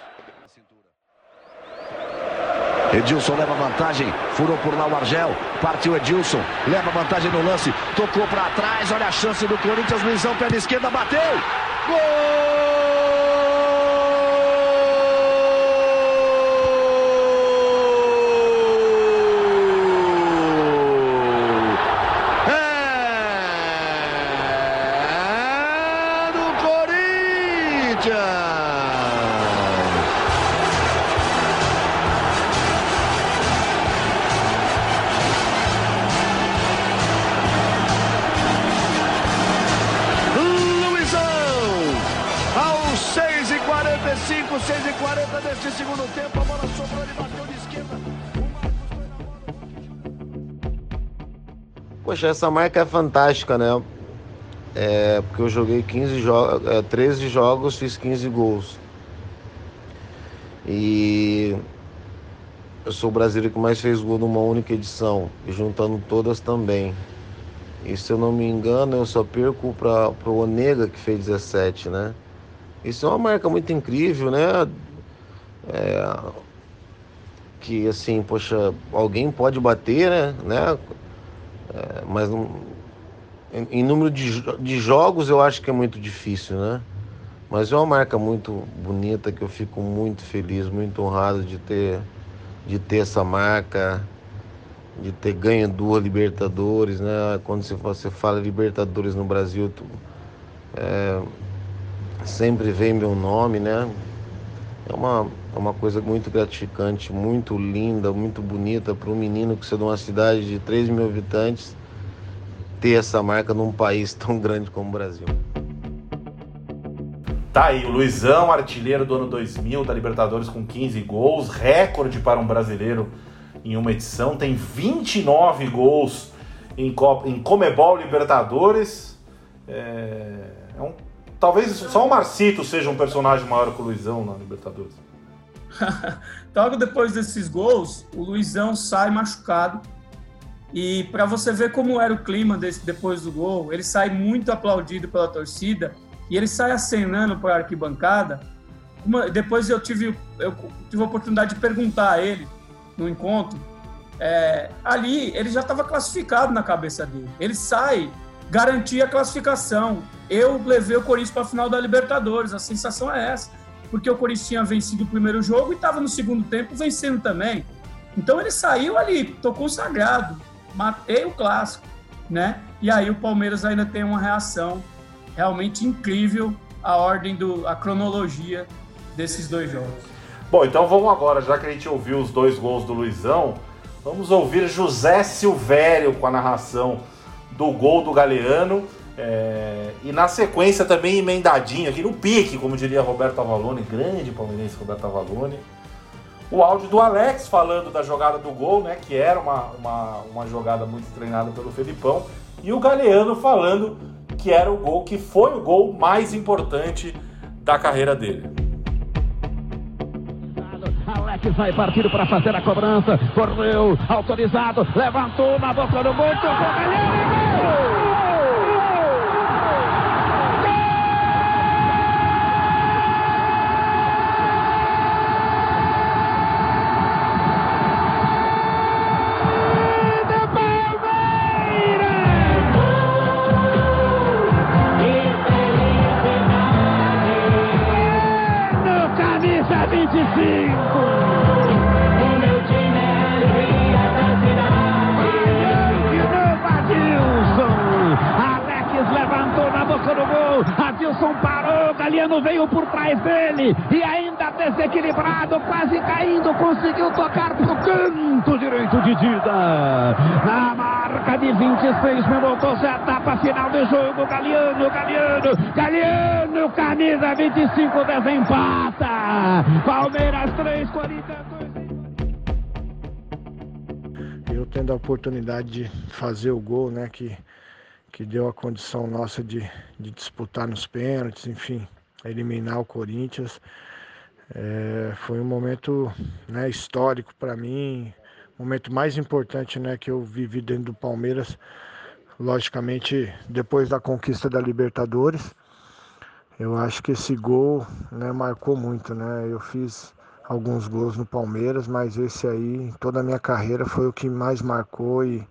Edilson leva vantagem, furou por lá o Argel, partiu Edilson, leva vantagem no lance, tocou para trás, olha a chance do Corinthians, Luizão, pé esquerda, bateu! Gol! Poxa, essa marca é fantástica, né? É, porque eu joguei 15 jogos, é, 13 jogos, fiz 15 gols. E eu sou o brasileiro que mais fez gol numa única edição, e juntando todas também. E se eu não me engano, eu só perco para o Onega, que fez 17, né? Isso é uma marca muito incrível, né? É, que assim, poxa, alguém pode bater, né? né? É, mas não, em, em, número de, de jogos eu acho que é muito difícil, né? Mas é uma marca muito bonita que eu fico muito feliz, muito honrado de ter, de ter essa marca, de ter ganho duas Libertadores, né? Quando você, fala Libertadores no Brasil, tu, é, sempre vem meu nome, né? É uma, é uma coisa muito gratificante, muito linda, muito bonita para um menino que de uma cidade de 3 mil habitantes ter essa marca num país tão grande como o Brasil. Tá aí, o Luizão, artilheiro do ano 2000 da Libertadores com 15 gols, recorde para um brasileiro em uma edição, tem 29 gols em, Copa, em Comebol Libertadores. É, é um, talvez só o Marcito seja um personagem maior que o Luizão na Libertadores. Logo depois desses gols, o Luizão sai machucado. E para você ver como era o clima desse, depois do gol, ele sai muito aplaudido pela torcida e ele sai acenando para a arquibancada. Uma, depois eu tive, eu tive a oportunidade de perguntar a ele no encontro. É, ali ele já estava classificado na cabeça dele. Ele sai, garantia a classificação. Eu levei o Corinthians para a final da Libertadores. A sensação é essa porque o Corinthians tinha vencido o primeiro jogo e estava no segundo tempo vencendo também. Então ele saiu ali, tocou sagrado. matei o clássico, né? E aí o Palmeiras ainda tem uma reação realmente incrível a ordem do a cronologia desses dois jogos. Bom, então vamos agora, já que a gente ouviu os dois gols do Luizão, vamos ouvir José Silvério com a narração do gol do Galeano. É, e na sequência também emendadinho aqui no pique, como diria Roberto Avalone, grande palmeirense Roberto Avalone. O áudio do Alex falando da jogada do gol, né? Que era uma, uma, uma jogada muito treinada pelo Felipão. E o Galeano falando que era o gol, que foi o gol mais importante da carreira dele. Alex vai partir para fazer a cobrança. Correu, autorizado, levantou na boca do gol, tocou Galeano. Por trás dele e ainda desequilibrado, quase caindo, conseguiu tocar pro canto direito de Dida. Na marca de 26 minutos, a etapa final do jogo, Galeano, Galeano, Galeano, camisa 25 desempata. Palmeiras 3, Corinthians 2. Eu tendo a oportunidade de fazer o gol, né, que que deu a condição nossa de, de disputar nos pênaltis, enfim, eliminar o Corinthians. É, foi um momento né, histórico para mim, momento mais importante né, que eu vivi dentro do Palmeiras, logicamente depois da conquista da Libertadores. Eu acho que esse gol né, marcou muito, né? Eu fiz alguns gols no Palmeiras, mas esse aí, toda a minha carreira, foi o que mais marcou e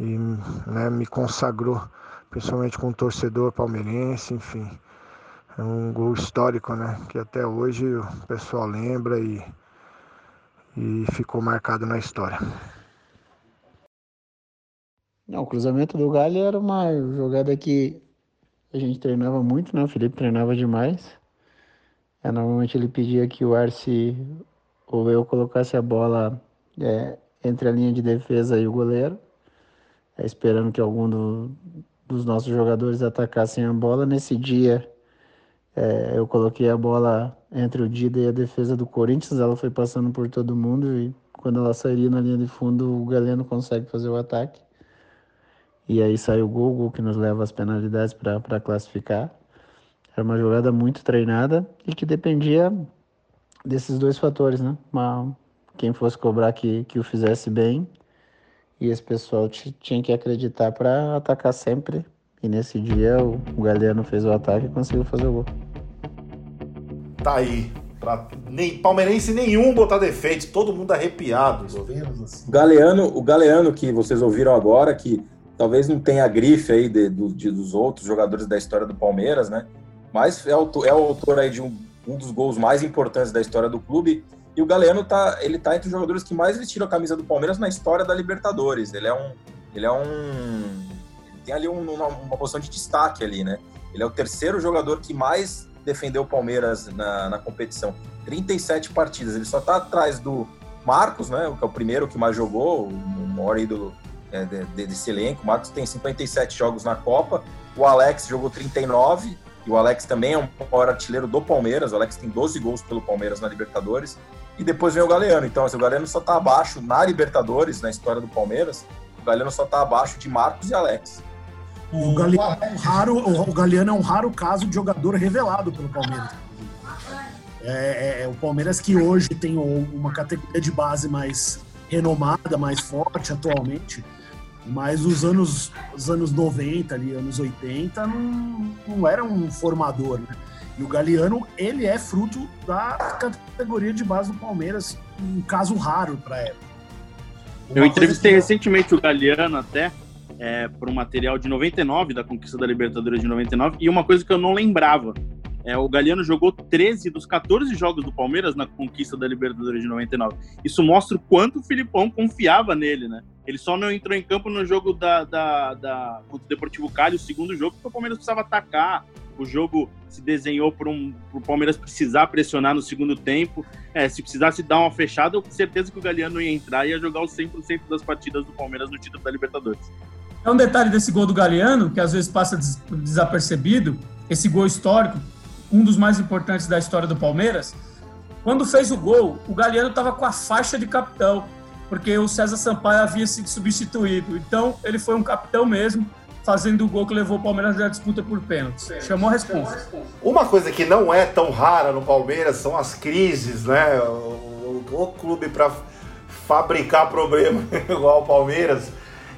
e né, me consagrou, principalmente com o torcedor palmeirense, enfim. É um gol histórico, né? Que até hoje o pessoal lembra e, e ficou marcado na história. Não, o cruzamento do Galho era uma jogada que a gente treinava muito, né? O Felipe treinava demais. É, normalmente ele pedia que o Arce ou eu colocasse a bola é, entre a linha de defesa e o goleiro é, esperando que algum do, dos nossos jogadores atacassem a bola. Nesse dia, é, eu coloquei a bola entre o Dida e a defesa do Corinthians, ela foi passando por todo mundo e quando ela sairia na linha de fundo, o Galeno consegue fazer o ataque. E aí sai o gol, o gol que nos leva às penalidades para classificar. Era uma jogada muito treinada e que dependia desses dois fatores, né? Uma, quem fosse cobrar que, que o fizesse bem e esse pessoal tinha que acreditar para atacar sempre. E nesse dia o, Galeano fez o ataque e conseguiu fazer o gol. Tá aí. Pra nem, palmeirense nenhum botar defeito, todo mundo arrepiado. Assim. Galeano, o Galeano que vocês ouviram agora, que talvez não tenha a grife aí de, de, de, dos outros jogadores da história do Palmeiras, né? Mas é, autor, é o autor aí de um, um dos gols mais importantes da história do clube e o Galeano tá, ele tá entre os jogadores que mais vestiram a camisa do Palmeiras na história da Libertadores. Ele é um. Ele é um. Ele tem ali um, uma, uma posição de destaque ali, né? Ele é o terceiro jogador que mais defendeu o Palmeiras na, na competição. 37 partidas. Ele só tá atrás do Marcos, né? Que é o primeiro que mais jogou, o maior ídolo é, de, desse elenco. O Marcos tem 57 jogos na Copa. O Alex jogou 39 e o Alex também é um maior artilheiro do Palmeiras. O Alex tem 12 gols pelo Palmeiras na Libertadores e depois vem o Galeano. Então, assim, o Galeano só tá abaixo na Libertadores, na história do Palmeiras, o Galeano só tá abaixo de Marcos e Alex. O Galeano, é um raro, o Galeano é um raro caso de jogador revelado pelo Palmeiras. É, é, é, o Palmeiras que hoje tem uma categoria de base mais renomada, mais forte atualmente, mas os anos, os anos 90, ali, anos 80, não, não era um formador, né? E o Galeano, ele é fruto da categoria de base do Palmeiras, um caso raro para época. Eu entrevistei que... recentemente o Galeano até é, para um material de 99, da conquista da Libertadores de 99, e uma coisa que eu não lembrava, é, o Galeano jogou 13 dos 14 jogos do Palmeiras na conquista da Libertadores de 99. Isso mostra o quanto o Filipão confiava nele, né? Ele só não entrou em campo no jogo da, da, da, do Deportivo Cali, o segundo jogo, porque o Palmeiras precisava atacar. O jogo se desenhou para um, o Palmeiras precisar pressionar no segundo tempo. É, se precisasse dar uma fechada, eu tenho certeza que o Galeano ia entrar e ia jogar os 100% das partidas do Palmeiras no título da Libertadores. É um detalhe desse gol do Galeano, que às vezes passa desapercebido, esse gol histórico, um dos mais importantes da história do Palmeiras. Quando fez o gol, o Galeano estava com a faixa de capitão, porque o César Sampaio havia sido substituído. Então, ele foi um capitão mesmo, fazendo o gol que levou o Palmeiras à disputa por pênaltis. Chamou a resposta. Uma coisa que não é tão rara no Palmeiras são as crises, né? O, o, o clube para fabricar problema igual o Palmeiras.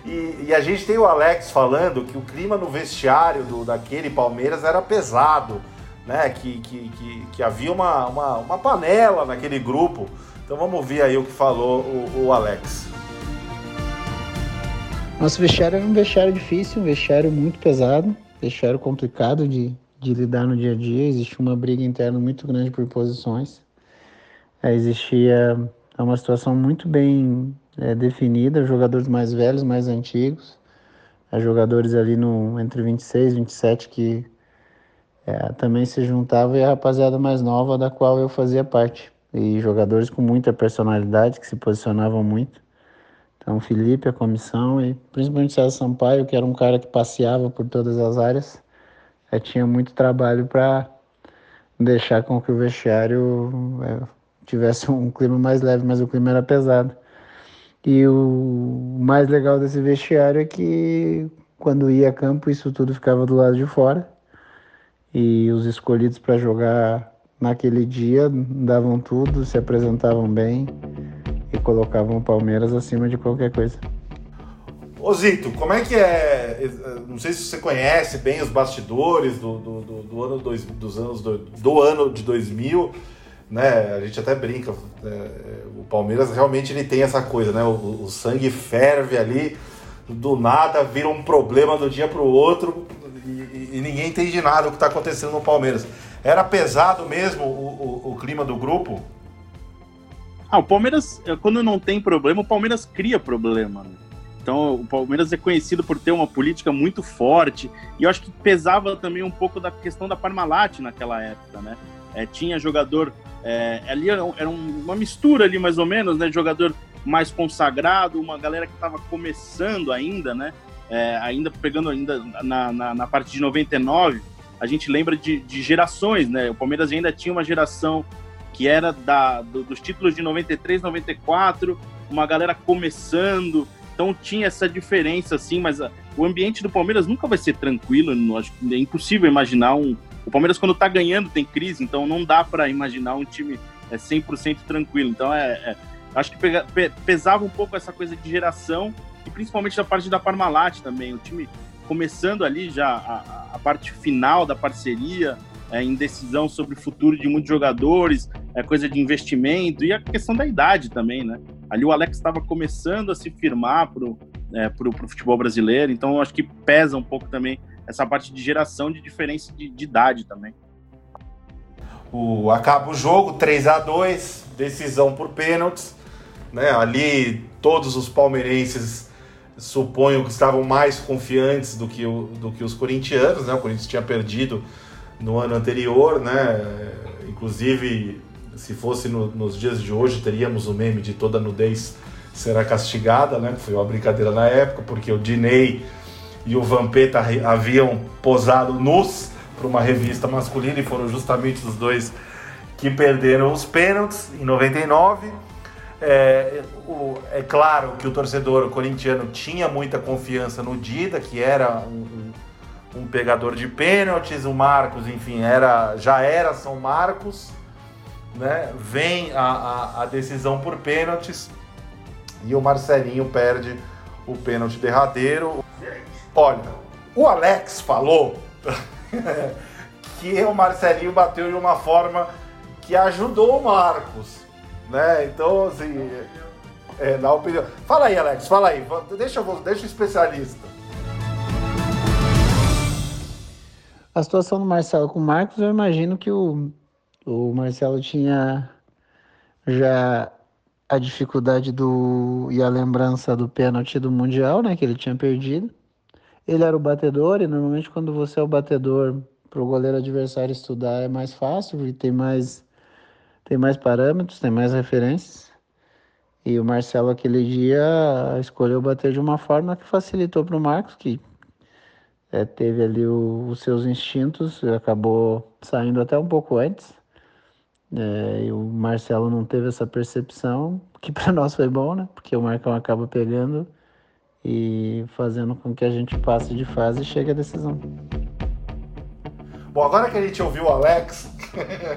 E, e, a gente tem o Alex falando que o clima no vestiário do, daquele Palmeiras era pesado né? Que, que, que, que havia uma, uma, uma, panela naquele grupo. Então vamos ouvir aí o que falou o, o Alex. Nosso vestiário era um vestiário difícil, um vestiário muito pesado, vestiário complicado de, de lidar no dia a dia. Existia uma briga interna muito grande por posições. Existia uma situação muito bem é, definida, jogadores mais velhos, mais antigos, é, jogadores ali no, entre 26 e 27 que é, também se juntava e a rapaziada mais nova da qual eu fazia parte. E jogadores com muita personalidade, que se posicionavam muito. Então, Felipe, a comissão e principalmente César Sampaio, que era um cara que passeava por todas as áreas, é, tinha muito trabalho para deixar com que o vestiário é, tivesse um clima mais leve, mas o clima era pesado. E o mais legal desse vestiário é que quando ia a campo, isso tudo ficava do lado de fora e os escolhidos para jogar naquele dia davam tudo, se apresentavam bem e colocavam o Palmeiras acima de qualquer coisa. Ô Zito, como é que é? Não sei se você conhece bem os bastidores do, do, do, do ano dois, dos anos do, do, ano de 2000, né? A gente até brinca. É, o Palmeiras realmente ele tem essa coisa, né? O, o sangue ferve ali, do nada vira um problema do dia para o outro e, e, ninguém entende nada do que está acontecendo no Palmeiras. Era pesado mesmo o, o, o clima do grupo? Ah, o Palmeiras, eh, quando não tem problema, o Palmeiras cria problema. Né? Então, o Palmeiras é conhecido por ter uma política muito forte, e eu acho que pesava também um pouco da questão da Parmalat naquela época, né? É, tinha jogador, é, ali era, era, uma mistura ali mais ou menos, né? Jogador mais consagrado, uma galera que estava começando ainda, né? é, ainda pegando ainda na, na, na, parte de 99, a gente lembra de, de, gerações, né? O Palmeiras ainda tinha uma geração que era da, do, dos títulos de 93, 94, uma galera começando, então tinha essa diferença, assim, mas a, o ambiente do Palmeiras nunca vai ser tranquilo, que é impossível imaginar um... O Palmeiras, quando tá ganhando, tem crise, então não dá para imaginar um time é 100% tranquilo. Então, é, é acho que pega, pe, pesava um pouco essa coisa de geração e principalmente da parte da Parmalat também. O time começando ali já a, a parte final da parceria, é, indecisão sobre o futuro de muitos jogadores, é, coisa de investimento e a questão da idade também, né? Ali o Alex estava começando a se firmar pro, é, pro futebol brasileiro, então acho que pesa um pouco também essa parte de geração de diferença de, de idade também. O, acaba o jogo 3 a 2 decisão por pênaltis. Né? Ali todos os palmeirenses suponho que estavam mais confiantes do que, o, do que os corintianos, né? O Corinthians tinha perdido no ano anterior, né? Inclusive, se fosse no, nos dias de hoje, teríamos o meme de toda nudez será castigada, né? Foi uma brincadeira na época, porque o Diney e o Vampeta haviam posado nus para uma revista masculina e foram justamente os dois que perderam os pênaltis em 99. É, o, é claro que o torcedor corintiano tinha muita confiança no Dida, que era um, um, um pegador de pênaltis, o Marcos, enfim, era, já era São Marcos, né? Vem a, a, a decisão por pênaltis e o Marcelinho perde o pênalti derradeiro. Olha, o Alex falou que o Marcelinho bateu de uma forma que ajudou o Marcos. Né? Então, assim, é, na opinião. Fala aí, Alex, fala aí. Deixa, deixa o especialista. A situação do Marcelo com o Marcos, eu imagino que o, o Marcelo tinha já a dificuldade do e a lembrança do pênalti do Mundial, né, que ele tinha perdido. Ele era o batedor e normalmente quando você é o batedor para o goleiro adversário estudar é mais fácil e tem mais tem mais parâmetros, tem mais referências. E o Marcelo aquele dia escolheu bater de uma forma que facilitou para o Marcos, que é, teve ali o, os seus instintos, acabou saindo até um pouco antes. É, e o Marcelo não teve essa percepção, que para nós foi bom, né? Porque o Marcão acaba pegando e fazendo com que a gente passe de fase e chegue à decisão. Bom, agora que a gente ouviu o Alex,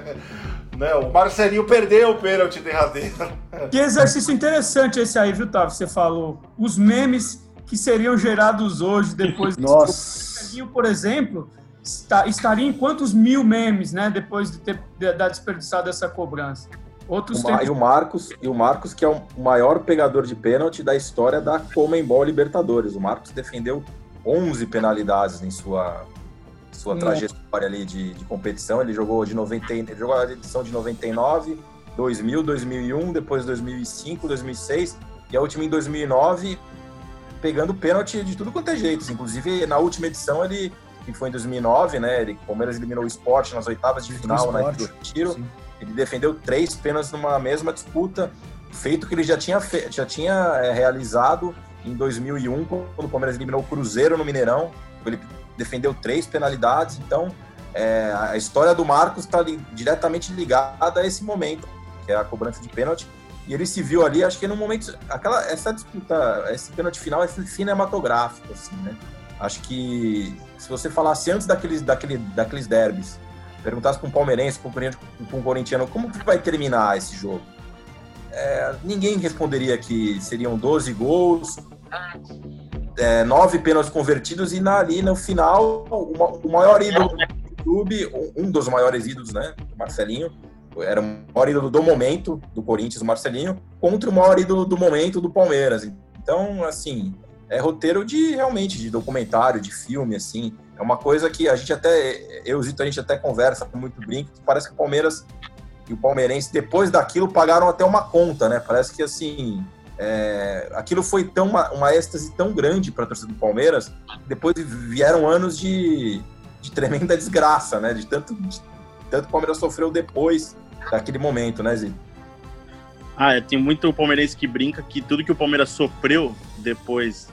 né, o Marcelinho perdeu o pênalti derradeiro. Que exercício interessante esse aí, viu, Tavi? Você falou. Os memes que seriam gerados hoje, depois Nossa. Marcelinho, por exemplo, está, estaria em quantos mil memes, né? Depois de ter de, de desperdiçado essa cobrança. Outros O tempos- e o Marcos, e o Marcos que é o maior pegador de pênalti da história da Comembol Libertadores. O Marcos defendeu 11 penalidades em sua sua trajetória ali de, de competição. Ele jogou de 90, e- ele jogou a edição de 99, 2000, 2001, depois 2005, 2006 e a última em 2009, pegando pênalti de tudo quanto é jeito. Inclusive na última edição ele que foi em 2009, né? Ele, o Palmeiras eliminou o Sport nas oitavas de final, né? Do Retiro. sim. Ele defendeu três pênaltis numa mesma disputa, feito que ele já tinha, fe- já tinha é, realizado em 2001, quando o Palmeiras eliminou o Cruzeiro no Mineirão. Ele defendeu três penalidades, então é, a história do Marcos está diretamente ligada a esse momento, que é a cobrança de pênalti. E ele se viu ali, acho que no momento. Aquela, essa disputa, esse pênalti final é cinematográfico, assim, né? Acho que se você falasse antes daqueles, daquele, daqueles derbys, perguntasse para um palmeirense, para um corintiano- como que vai terminar esse jogo? É, ninguém responderia que seriam 12 gols, é, nove pênaltis convertidos e na, ali no final o, ma- o maior ídolo do clube, um dos maiores ídolos, né, Marcelinho, era o maior ídolo do momento do Corinthians, Marcelinho, contra o maior ídolo do momento do Palmeiras. Então, assim, é roteiro de realmente de documentário, de filme, assim. É uma coisa que a gente até, eu e o Zito, a gente até conversa muito brinco, que parece que o Palmeiras e o palmeirense, depois daquilo, pagaram até uma conta, né? Parece que, assim, é, aquilo foi tão uma, uma êxtase tão grande para a torcida do Palmeiras, depois vieram anos de, de tremenda desgraça, né? De tanto, de tanto o Palmeiras sofreu depois daquele momento, né, Zito? Ah, é, tem muito palmeirense que brinca que tudo que o Palmeiras sofreu depois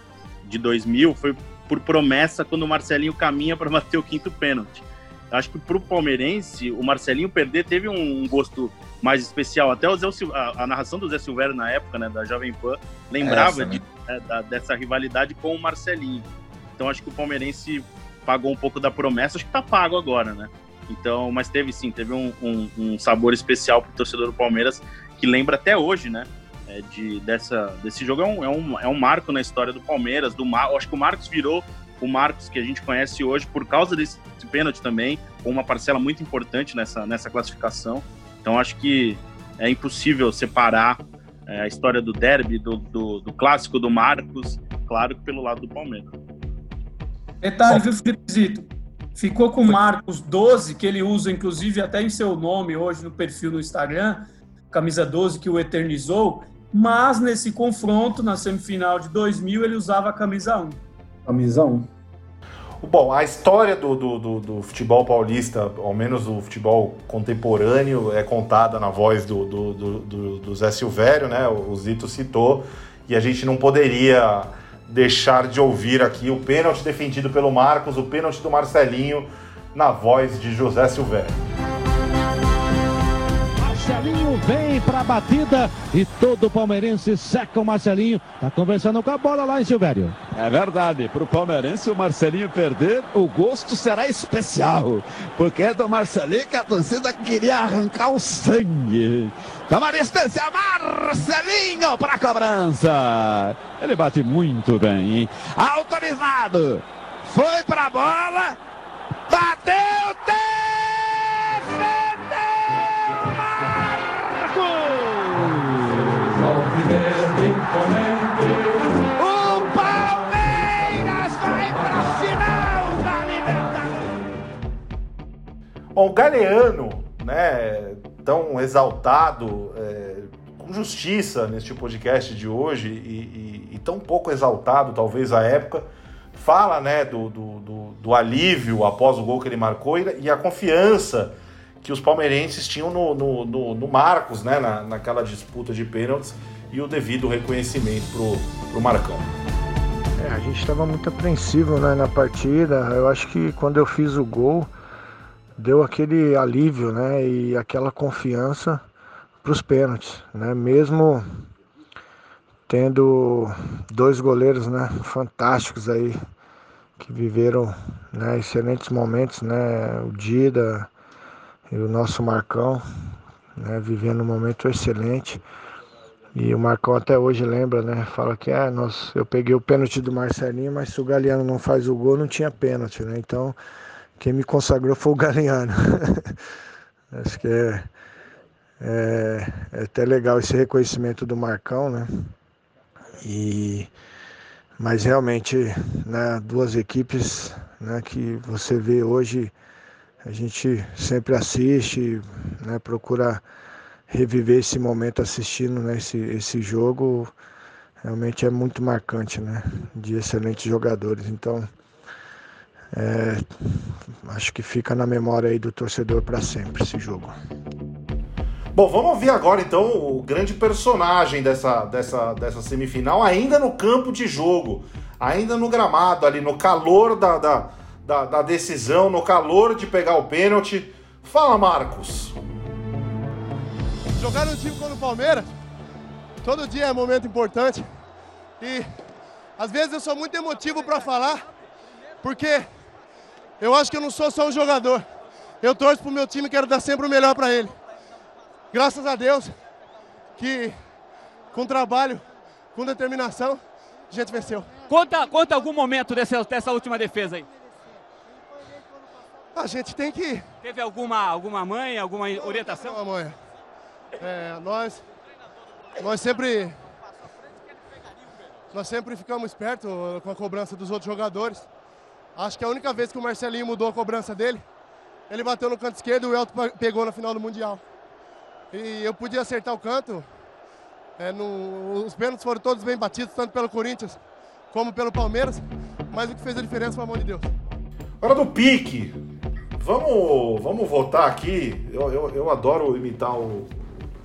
de 2000 foi por promessa quando o Marcelinho caminha para bater o quinto pênalti. Acho que pro palmeirense, o Marcelinho perder teve um gosto mais especial. Até o Zé a, a narração do Zé Silvério na época, né, da Jovem Pan, lembrava Essa, né? de- é, da- dessa rivalidade com o Marcelinho. Então acho que o palmeirense pagou um pouco da promessa, acho que tá pago agora, né? Então, mas teve sim, teve um, um- um sabor especial pro torcedor do Palmeiras que lembra até hoje, né? É, de, dessa, desse jogo é um, é, um, é um marco na história do Palmeiras. Do Mar, acho que o Marcos virou o Marcos que a gente conhece hoje por causa desse pênalti também, com uma parcela muito importante nessa, nessa classificação. Então acho que é impossível separar é, a história do derby, do, do, do clássico do Marcos, claro que pelo lado do Palmeiras. Detalhe, viu, Felizito? Ficou com o Marcos 12, que ele usa, inclusive, até em seu nome hoje no perfil no Instagram, camisa 12, que o eternizou, mas nesse confronto, na semifinal de 2000, ele usava a camisa 1. Camisa 1. Bom, a história do, do, do- do futebol paulista, ao menos o futebol contemporâneo, é contada na voz do, do, do- do- do Zé Silvério, né? O Zito citou, e a gente não poderia deixar de ouvir aqui o pênalti defendido pelo Marcos, o pênalti do Marcelinho, na voz de José Silvério. Vem para a batida e todo palmeirense seca o Marcelinho. Tá conversando com a bola lá em Silvério. É verdade, para o palmeirense o Marcelinho perder, o gosto será especial, porque é do Marcelinho que a torcida queria arrancar o sangue. Toma distância, Marcelinho para a cobrança. Ele bate muito bem, hein? Autorizado, foi para a bola, bateu, O Bom, o Galeano, né, tão exaltado, é, com justiça neste podcast de hoje e, e, e, tão pouco exaltado, talvez, à época, fala né, do, do, do, do alívio após o gol que ele marcou e, e a confiança que os palmeirenses tinham no, no, no, no Marcos, né, na, naquela disputa de pênaltis e o devido reconhecimento pro, pro Marcão. É, a gente estava muito apreensivo né, na partida. Eu acho que quando eu fiz o gol, deu aquele alívio né, e aquela confiança para os pênaltis. Né? Mesmo tendo dois goleiros né, fantásticos aí, que viveram né, excelentes momentos, né? o Dida e o nosso Marcão, né, vivendo um momento excelente. E o Marcão até hoje lembra, né? Fala que ah, nós, eu peguei o pênalti do Marcelinho, mas se o Galeano não faz o gol, não tinha pênalti, né? Então, quem me consagrou foi o Galeano. Acho que é, é, é, até legal esse reconhecimento do Marcão, né? E, mas realmente, né, duas equipes né, que você vê hoje, a gente sempre assiste, né, procura reviver esse momento assistindo né, esse, esse jogo realmente é muito marcante, né? De excelentes jogadores. Então, é, acho que fica na memória aí do torcedor para sempre esse jogo. Bom, vamos ouvir agora então o grande personagem dessa, dessa, dessa semifinal, ainda no campo de jogo, ainda no gramado, ali no calor da, da, da, da decisão, no calor de pegar o pênalti. Fala, Marcos jogar no time como o Palmeiras, todo dia é momento importante. E às vezes eu sou muito emotivo para falar, porque eu acho que eu não sou só um jogador. Eu torço pro meu time e quero dar sempre o melhor para ele. Graças a Deus que com trabalho, com determinação, a gente venceu. Conta, conta algum momento dessa, dessa última defesa aí. A gente tem que. Teve alguma, alguma mãe, alguma orientação? Não, mãe. É, nós, nós sempre, nós sempre ficamos espertos com a cobrança dos outros jogadores. Acho que a única vez que o Marcelinho mudou a cobrança dele, ele bateu no canto esquerdo e o Elton pegou na final do Mundial. E eu podia acertar o canto. É, no, os pênaltis foram todos bem batidos, tanto pelo Corinthians como pelo Palmeiras. Mas o que fez a diferença foi a mão de Deus. Hora do pique. Vamos, vamos votar aqui. Eu, eu, eu adoro imitar o,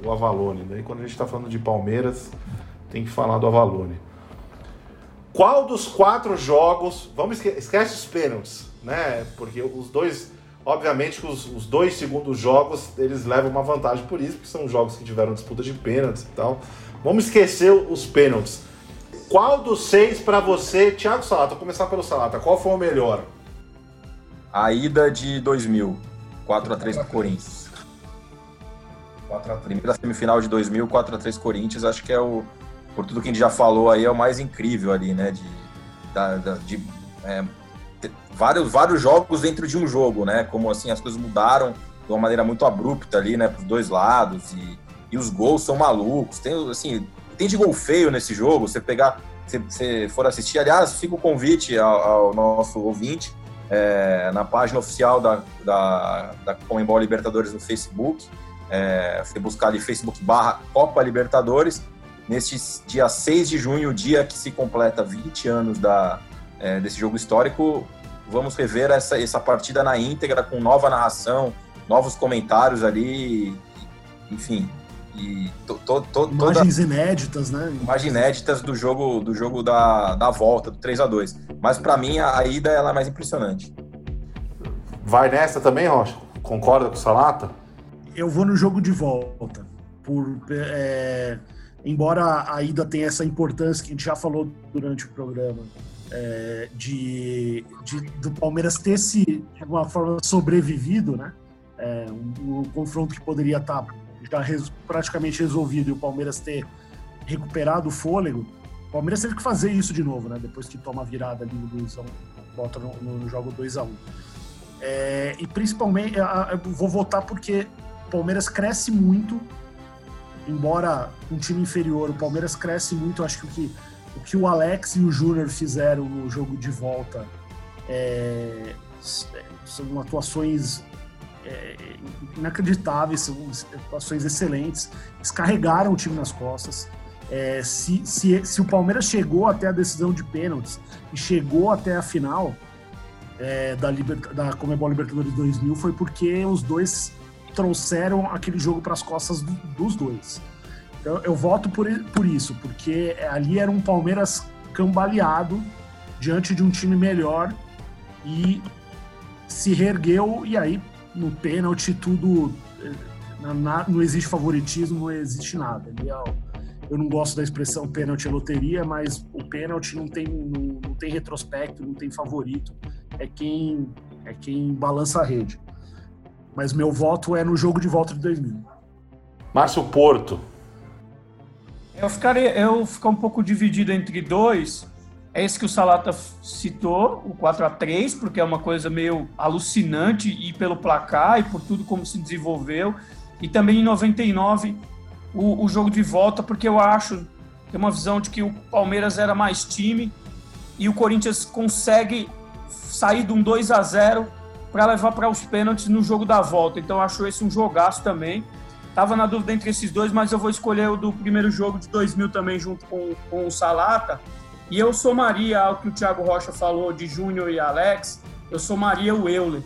o Avalone. Daí quando a gente está falando de Palmeiras, tem que falar do Avalone. Qual dos quatro jogos. Vamos esque esquece os pênaltis, né? Porque os dois. Obviamente que os, os, dois segundos jogos eles levam uma vantagem por isso, porque são jogos que tiveram disputa de pênaltis e tal. Vamos esquecer os pênaltis. Qual dos seis para você, Thiago Salata? Vou começar pelo Salata. Qual foi o melhor? A ida de 2000, 4 a 3 pro Corinthians. 4 a Primeira semifinal de 2000, 4 a 3 Corinthians, acho que é o, por tudo que a gente já falou aí, é o mais incrível ali, né? De, da, da, de é, vários, vários jogos dentro de um jogo, né? Como assim, as coisas mudaram de uma maneira muito abrupta ali, né? Para os dois lados e, e os gols são malucos. Tem, assim, tem de gol feio nesse jogo. Você pegar, se você for assistir, aliás, fica o convite ao, ao nosso ouvinte é, na página oficial da, da, da Comembol Libertadores no Facebook é, você buscar ali Facebook barra Copa Libertadores, neste dia 6 de junho, dia que se completa 20 anos da, é, desse jogo histórico, vamos rever essa, essa partida na íntegra, com nova narração, novos comentários ali, enfim. E to, to, to, imagens toda, inéditas, né? Imagens inéditas do jogo do jogo da, da volta, do 3 a 2 Mas para mim a, a ida ela é mais impressionante. Vai nessa também, Rocha? Concorda com o Salata? eu vou no jogo de volta. Por, é, embora a ida tenha essa importância que a gente já falou durante o programa, é, de, de, do Palmeiras ter se, de alguma forma, sobrevivido, né? É, um, um, confronto que poderia estar tá já res, praticamente resolvido e o Palmeiras ter recuperado o fôlego, o Palmeiras teve que fazer isso de novo, né? Depois que toma a virada ali no 2x1, volta no, no, jogo 2x1. É, e principalmente, eu vou votar porque o Palmeiras cresce muito, embora um time inferior, o Palmeiras cresce muito. Acho que o que o, que o Alex e o Júnior fizeram no jogo de volta é, são atuações é, inacreditáveis, são atuações excelentes. Eles carregaram o time nas costas. É, se, se, se o Palmeiras chegou até a decisão de pênaltis e chegou até a final é, da, Liber, da Comebol Libertadores 2000 foi porque os dois trouxeram aquele jogo para as costas do, dos dois. Então eu voto por, por isso, porque ali era um Palmeiras cambaleado diante de um time melhor e se reergueu e aí no pênalti tudo eh, na, na, não existe favoritismo, não existe nada. Eu não gosto da expressão pênalti é loteria, mas o pênalti não tem, não, não, tem retrospecto, não tem favorito. É quem é quem balança a rede. Mas meu voto é no jogo de volta de 2000. Márcio Porto. Eu ficaria, eu ficar um pouco dividido entre dois. É esse que o Salata citou, o 4 a 3 porque é uma coisa meio alucinante e pelo placar e por tudo como se desenvolveu. E também em 99, o, o jogo de volta, porque eu acho, tem uma visão de que o Palmeiras era mais time e o Corinthians consegue sair de um 2 a 0 para levar para os pênaltis no jogo da volta. Então eu acho esse um jogaço também. Tava na dúvida entre esses dois, mas eu vou escolher o do primeiro jogo de 2000 também junto com, com o Salata. E eu somaria ao que o Thiago Rocha falou de Júnior e Alex, eu somaria o Euler,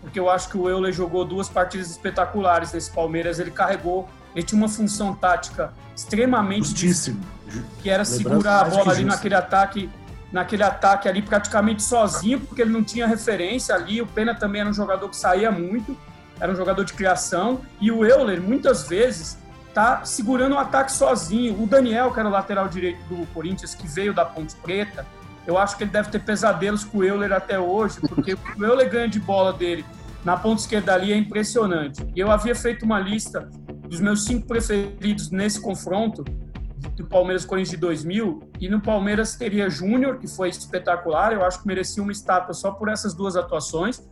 porque eu acho que o Euler jogou duas partidas espetaculares nesse Palmeiras, ele carregou, ele tinha uma função tática extremamente Justíssimo. que era segurar a bola ali naquele ataque, naquele ataque ali praticamente sozinho, porque ele não tinha referência ali, o Pena também era um jogador que saía muito, era um jogador de criação, e o Euler muitas vezes tá segurando o um ataque sozinho. O Daniel, que era o lateral direito do Corinthians, que veio da Ponte Preta, eu acho que ele deve ter pesadelos com o Euler até hoje, porque o Euler ganha de bola dele na ponta esquerda ali é impressionante. E eu havia feito uma lista dos meus cinco preferidos nesse confronto do Palmeiras Corinthians de 2000 e no Palmeiras teria Júnior, que foi espetacular, eu acho que merecia uma estátua só por essas duas atuações.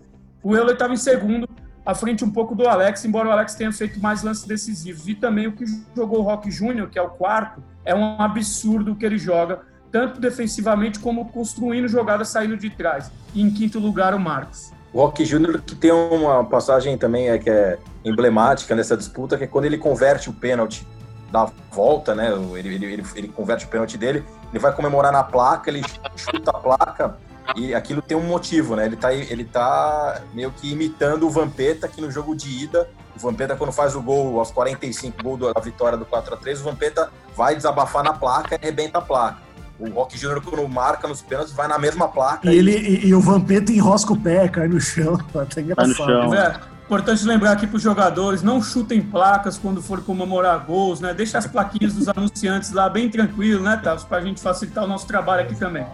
O Euler estava em segundo, à frente um pouco do Alex, embora o Alex tenha feito mais lances decisivos. E também o que jogou o Rock Júnior, que é o quarto, é um absurdo o que ele joga, tanto defensivamente como construindo jogadas saindo de trás. E em quinto lugar, o Marcos. O Rock Júnior que tem uma passagem também é, que é emblemática nessa disputa, que é quando ele converte o pênalti da volta, né? Ele, ele, ele, ele converte o pênalti dele, ele vai comemorar na placa, ele chuta a placa e aquilo tem um motivo, né? Ele tá, ele tá meio que imitando o Vampeta, que no jogo de ida, o Vampeta, quando faz o gol aos 45, gol da vitória do 4 a 3 o Vampeta vai desabafar na placa e arrebenta a placa. O Rock Júnior, quando marca nos pênaltis, vai na mesma placa. E, e... ele, e, e, o Vampeta enrosca o pé, cai no chão. Até engraçado. É, importante lembrar aqui para os jogadores: não chutem placas quando for comemorar gols, né? Deixa as plaquinhas dos anunciantes lá bem tranquilo, né, Tavos? Para a gente facilitar o nosso trabalho aqui também.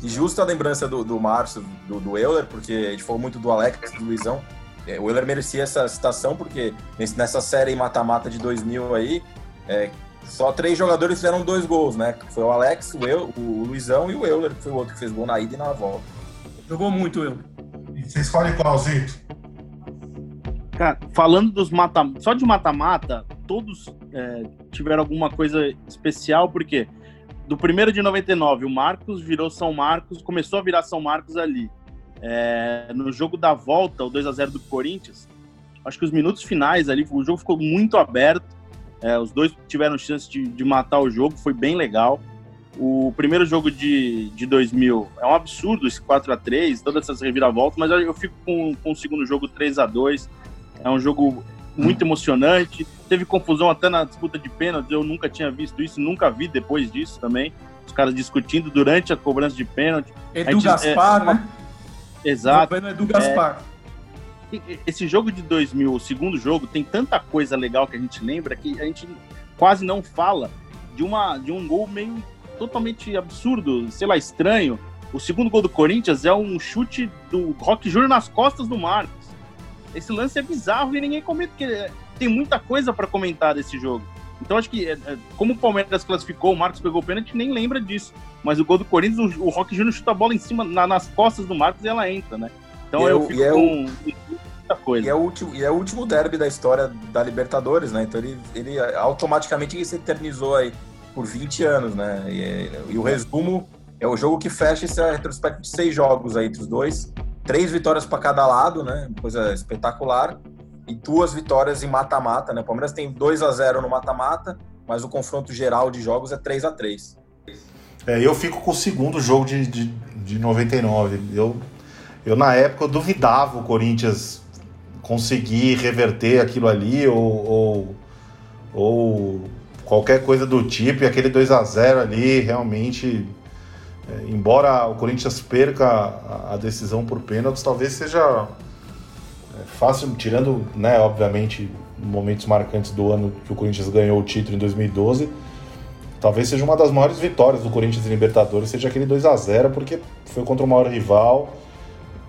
E justa a lembrança do, do Márcio, do, do Euler, porque a gente falou muito do Alex, do Luizão. É, o Euler merecia essa citação, porque nessa série mata-mata de 2000 aí, é, só três jogadores fizeram dois gols, né? Foi o Alex, o, Eu, o Luizão e o Euler, que foi o outro que fez gol na ida e na volta. Jogou muito o Euler. Você escolhe qual, Zito? Cara, falando dos mata só de mata-mata, todos é, tiveram alguma coisa especial, porque do primeiro de 99, o Marcos virou São Marcos, começou a virar São Marcos ali. É, no jogo da volta, o 2 a 0 do Corinthians, acho que os minutos finais ali, o jogo ficou muito aberto. É, os dois tiveram chance de, de, matar o jogo, foi bem legal. O primeiro jogo de, de 2000 é um absurdo esse 4 a 3 todas essas reviravoltas, mas eu fico com, com o segundo jogo 3 a 2 É um jogo muito emocionante. Teve confusão até na disputa de pênaltis, eu nunca tinha visto isso, nunca vi depois disso também. Os caras discutindo durante a cobrança de pênalti. Edu gente, Gaspar, é, né? Exato. O Edu Gaspar. É, esse jogo de 2000, o segundo jogo, tem tanta coisa legal que a gente lembra que a gente quase não fala de, uma, de um gol meio totalmente absurdo, sei lá, estranho. O segundo gol do Corinthians é um chute do Rock Júnior nas costas do Marcos. Esse lance é bizarro e ninguém comenta, porque tem muita coisa para comentar desse jogo. Então acho que, é, é, como o Palmeiras classificou, o Marcos pegou o pênalti, nem lembra disso. Mas o gol do Corinthians, o, Rock Júnior chuta a bola em cima, na, nas costas do Marcos e ela entra, né? Então e eu é, fico é com muita coisa. E é, o último, e é o último derby da história da Libertadores, né? Então ele, ele automaticamente se eternizou aí por 20 anos, né? E, e o resumo é o jogo que fecha esse retrospecto de seis jogos aí entre os dois três vitórias para cada lado, né? Coisa espetacular. e duas vitórias em mata-mata, né? O Palmeiras tem 2 a 0 no mata-mata, mas o confronto geral de jogos é 3 a 3 É, eu fico com o segundo jogo de, de, de 99. Eu, eu, na época, eu duvidava o Corinthians conseguir reverter aquilo ali ou, ou, ou qualquer coisa do tipo. E aquele 2 a 0 ali realmente. É, embora o Corinthians perca a, a decisão por pênaltis, talvez seja é, fácil, tirando, né, obviamente, momentos marcantes do ano que o Corinthians ganhou o título em 2012 talvez seja uma das maiores vitórias do Corinthians em Libertadores, seja aquele 2 a 0 porque foi contra o maior rival,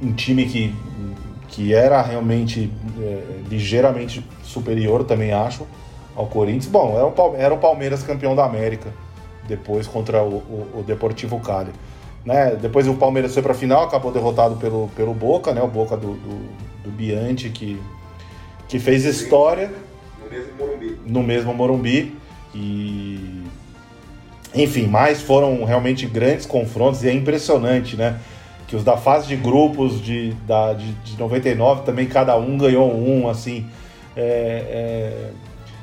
um time que, que era realmente é, ligeiramente superior, também acho, ao Corinthians. Bom, o, era o Palmeiras campeão da América, depois contra o, o, o Deportivo Cali. Né? Depois o Palmeiras foi para a final, acabou derrotado pelo, pelo Boca, né? o Boca do, do, do Bianchi, que, que fez história. No mesmo Morumbi. No mesmo Morumbi. E enfim, mas foram realmente grandes confrontos e é impressionante, né? Que os da fase de grupos de, da, de, de 99 também cada um ganhou um, assim. É, é,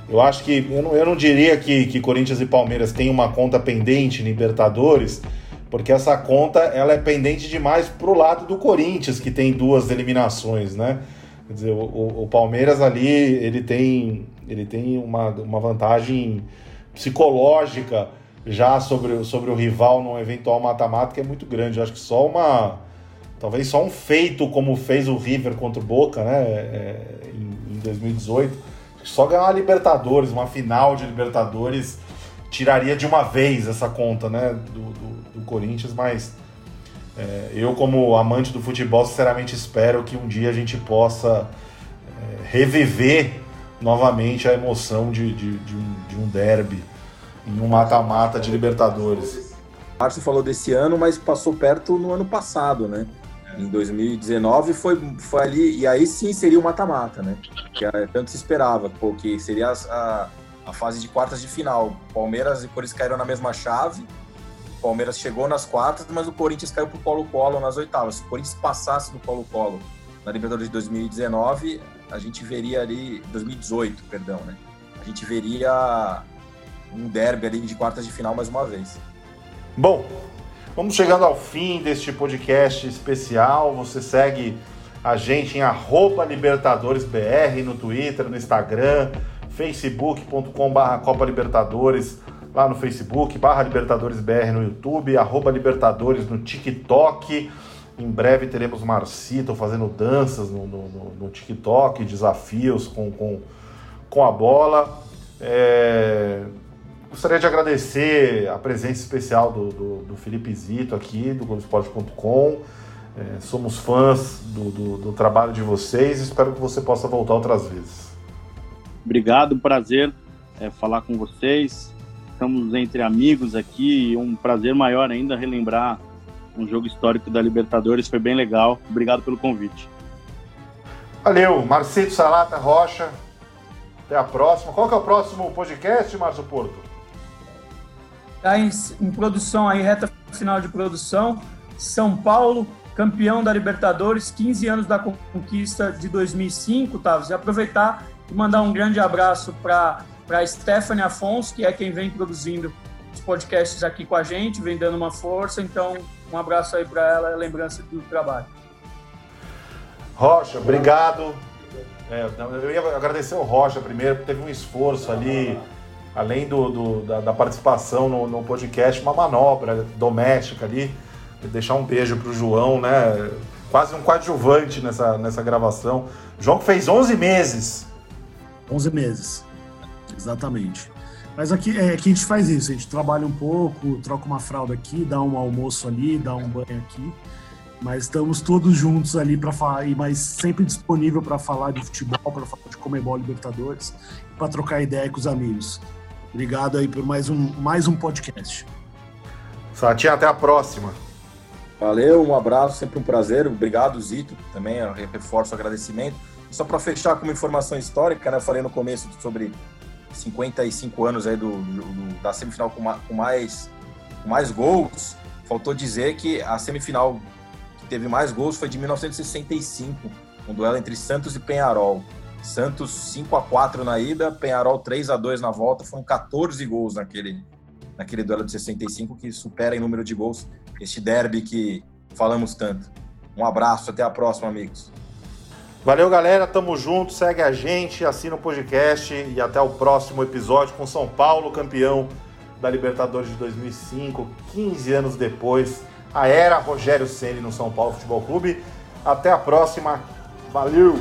eu acho que. Eu não, eu não diria que, que Corinthians e Palmeiras têm uma conta pendente em Libertadores, porque essa conta ela é pendente demais pro lado do Corinthians, que tem duas eliminações, né? Quer dizer, o, o Palmeiras ali ele tem, ele tem uma, uma vantagem psicológica já sobre, sobre o rival num eventual mata-mata que é muito grande. Eu acho que só uma. Talvez só um feito como fez o River contra o Boca, né? É, em, em 2018. Só ganhar uma Libertadores, uma final de Libertadores, tiraria de uma vez essa conta, né? Do, do, do Corinthians, mas. É, eu, como amante do futebol, sinceramente espero que um dia a gente possa é, reviver novamente a emoção de, de, de um, de um derby em um mata-mata de Libertadores. Márcio falou desse ano, mas passou perto no ano passado, né? Em 2019 foi, foi ali, e aí sim seria o mata-mata, né? Que tanto se esperava, porque seria a, a fase de quartas de final. Palmeiras e Corinthians caíram na mesma chave. Palmeiras chegou nas quartas, mas o Corinthians caiu pro Colo-Colo nas oitavas. Se o Corinthians passasse no Colo-Colo na Libertadores de 2019, a gente veria ali. 2018, perdão, né? A gente veria um derby ali de quartas de final mais uma vez. Bom, vamos chegando ao fim deste podcast especial. Você segue a gente em LibertadoresBR no Twitter, no Instagram, facebook.com.br Copa Libertadores lá no Facebook, barra LibertadoresBR no YouTube, arroba Libertadores no TikTok. Em breve teremos Marcito fazendo danças no, no, no TikTok, desafios com, com, com a bola. É... Gostaria de agradecer a presença especial do, do, do Felipe Zito aqui, do Globoesporte.com. É, somos fãs do, do, do, trabalho de vocês e espero que você possa voltar outras vezes. Obrigado, prazer é, falar com vocês. Estamos entre amigos aqui e um prazer maior ainda relembrar um jogo histórico da Libertadores. Foi bem legal. Obrigado pelo convite. Valeu, Marcito Salata Rocha. Até a próxima. Qual que é o próximo podcast, Márcio Porto? Está em, em, produção aí, reta final de produção. São Paulo, campeão da Libertadores, 15 anos da conquista de 2005, Tavos. E aproveitar e mandar um grande abraço para a Stephanie Afonso, que é quem vem produzindo os podcasts aqui com a gente, vem dando uma força. Então, um abraço aí para ela, lembrança do trabalho. Rocha, obrigado. É, eu ia agradecer o Rocha primeiro, porque teve um esforço ali além do, do da, da, participação no, no, podcast, uma manobra doméstica ali. Deixar um beijo pro João, né? Quase um coadjuvante nessa, nessa gravação. João que fez 11 meses. 11 meses, exatamente. Mas aqui, é, aqui a gente faz isso, a gente trabalha um pouco, troca uma fralda aqui, dá um almoço ali, dá um banho aqui. Mas estamos todos juntos ali para falar, mas sempre disponível para falar de futebol, para falar de Comebol Libertadores, para trocar ideia com os amigos. Obrigado aí por mais um, mais um podcast. Satinha, até a próxima. Valeu, um abraço, sempre um prazer. Obrigado, Zito, também reforço o agradecimento. Só para fechar com uma informação histórica, né? Eu falei no começo sobre 55 anos aí do, do da semifinal com, com, mais, com mais gols. Faltou dizer que a semifinal que teve mais gols foi de 1965, um duelo entre Santos e Penharol. Santos 5 a 4 na ida, Penharol 3 a 2 na volta, foram 14 gols naquele, naquele duelo de 65, que supera em número de gols este derby que falamos tanto. Um abraço, até a próxima, amigos. Valeu, galera. Tamo junto. Segue a gente, assina o podcast e até o próximo episódio com São Paulo, campeão da Libertadores de 2005, 15 anos depois. A era Rogério Ceni no São Paulo Futebol Clube. Até a próxima. Valeu!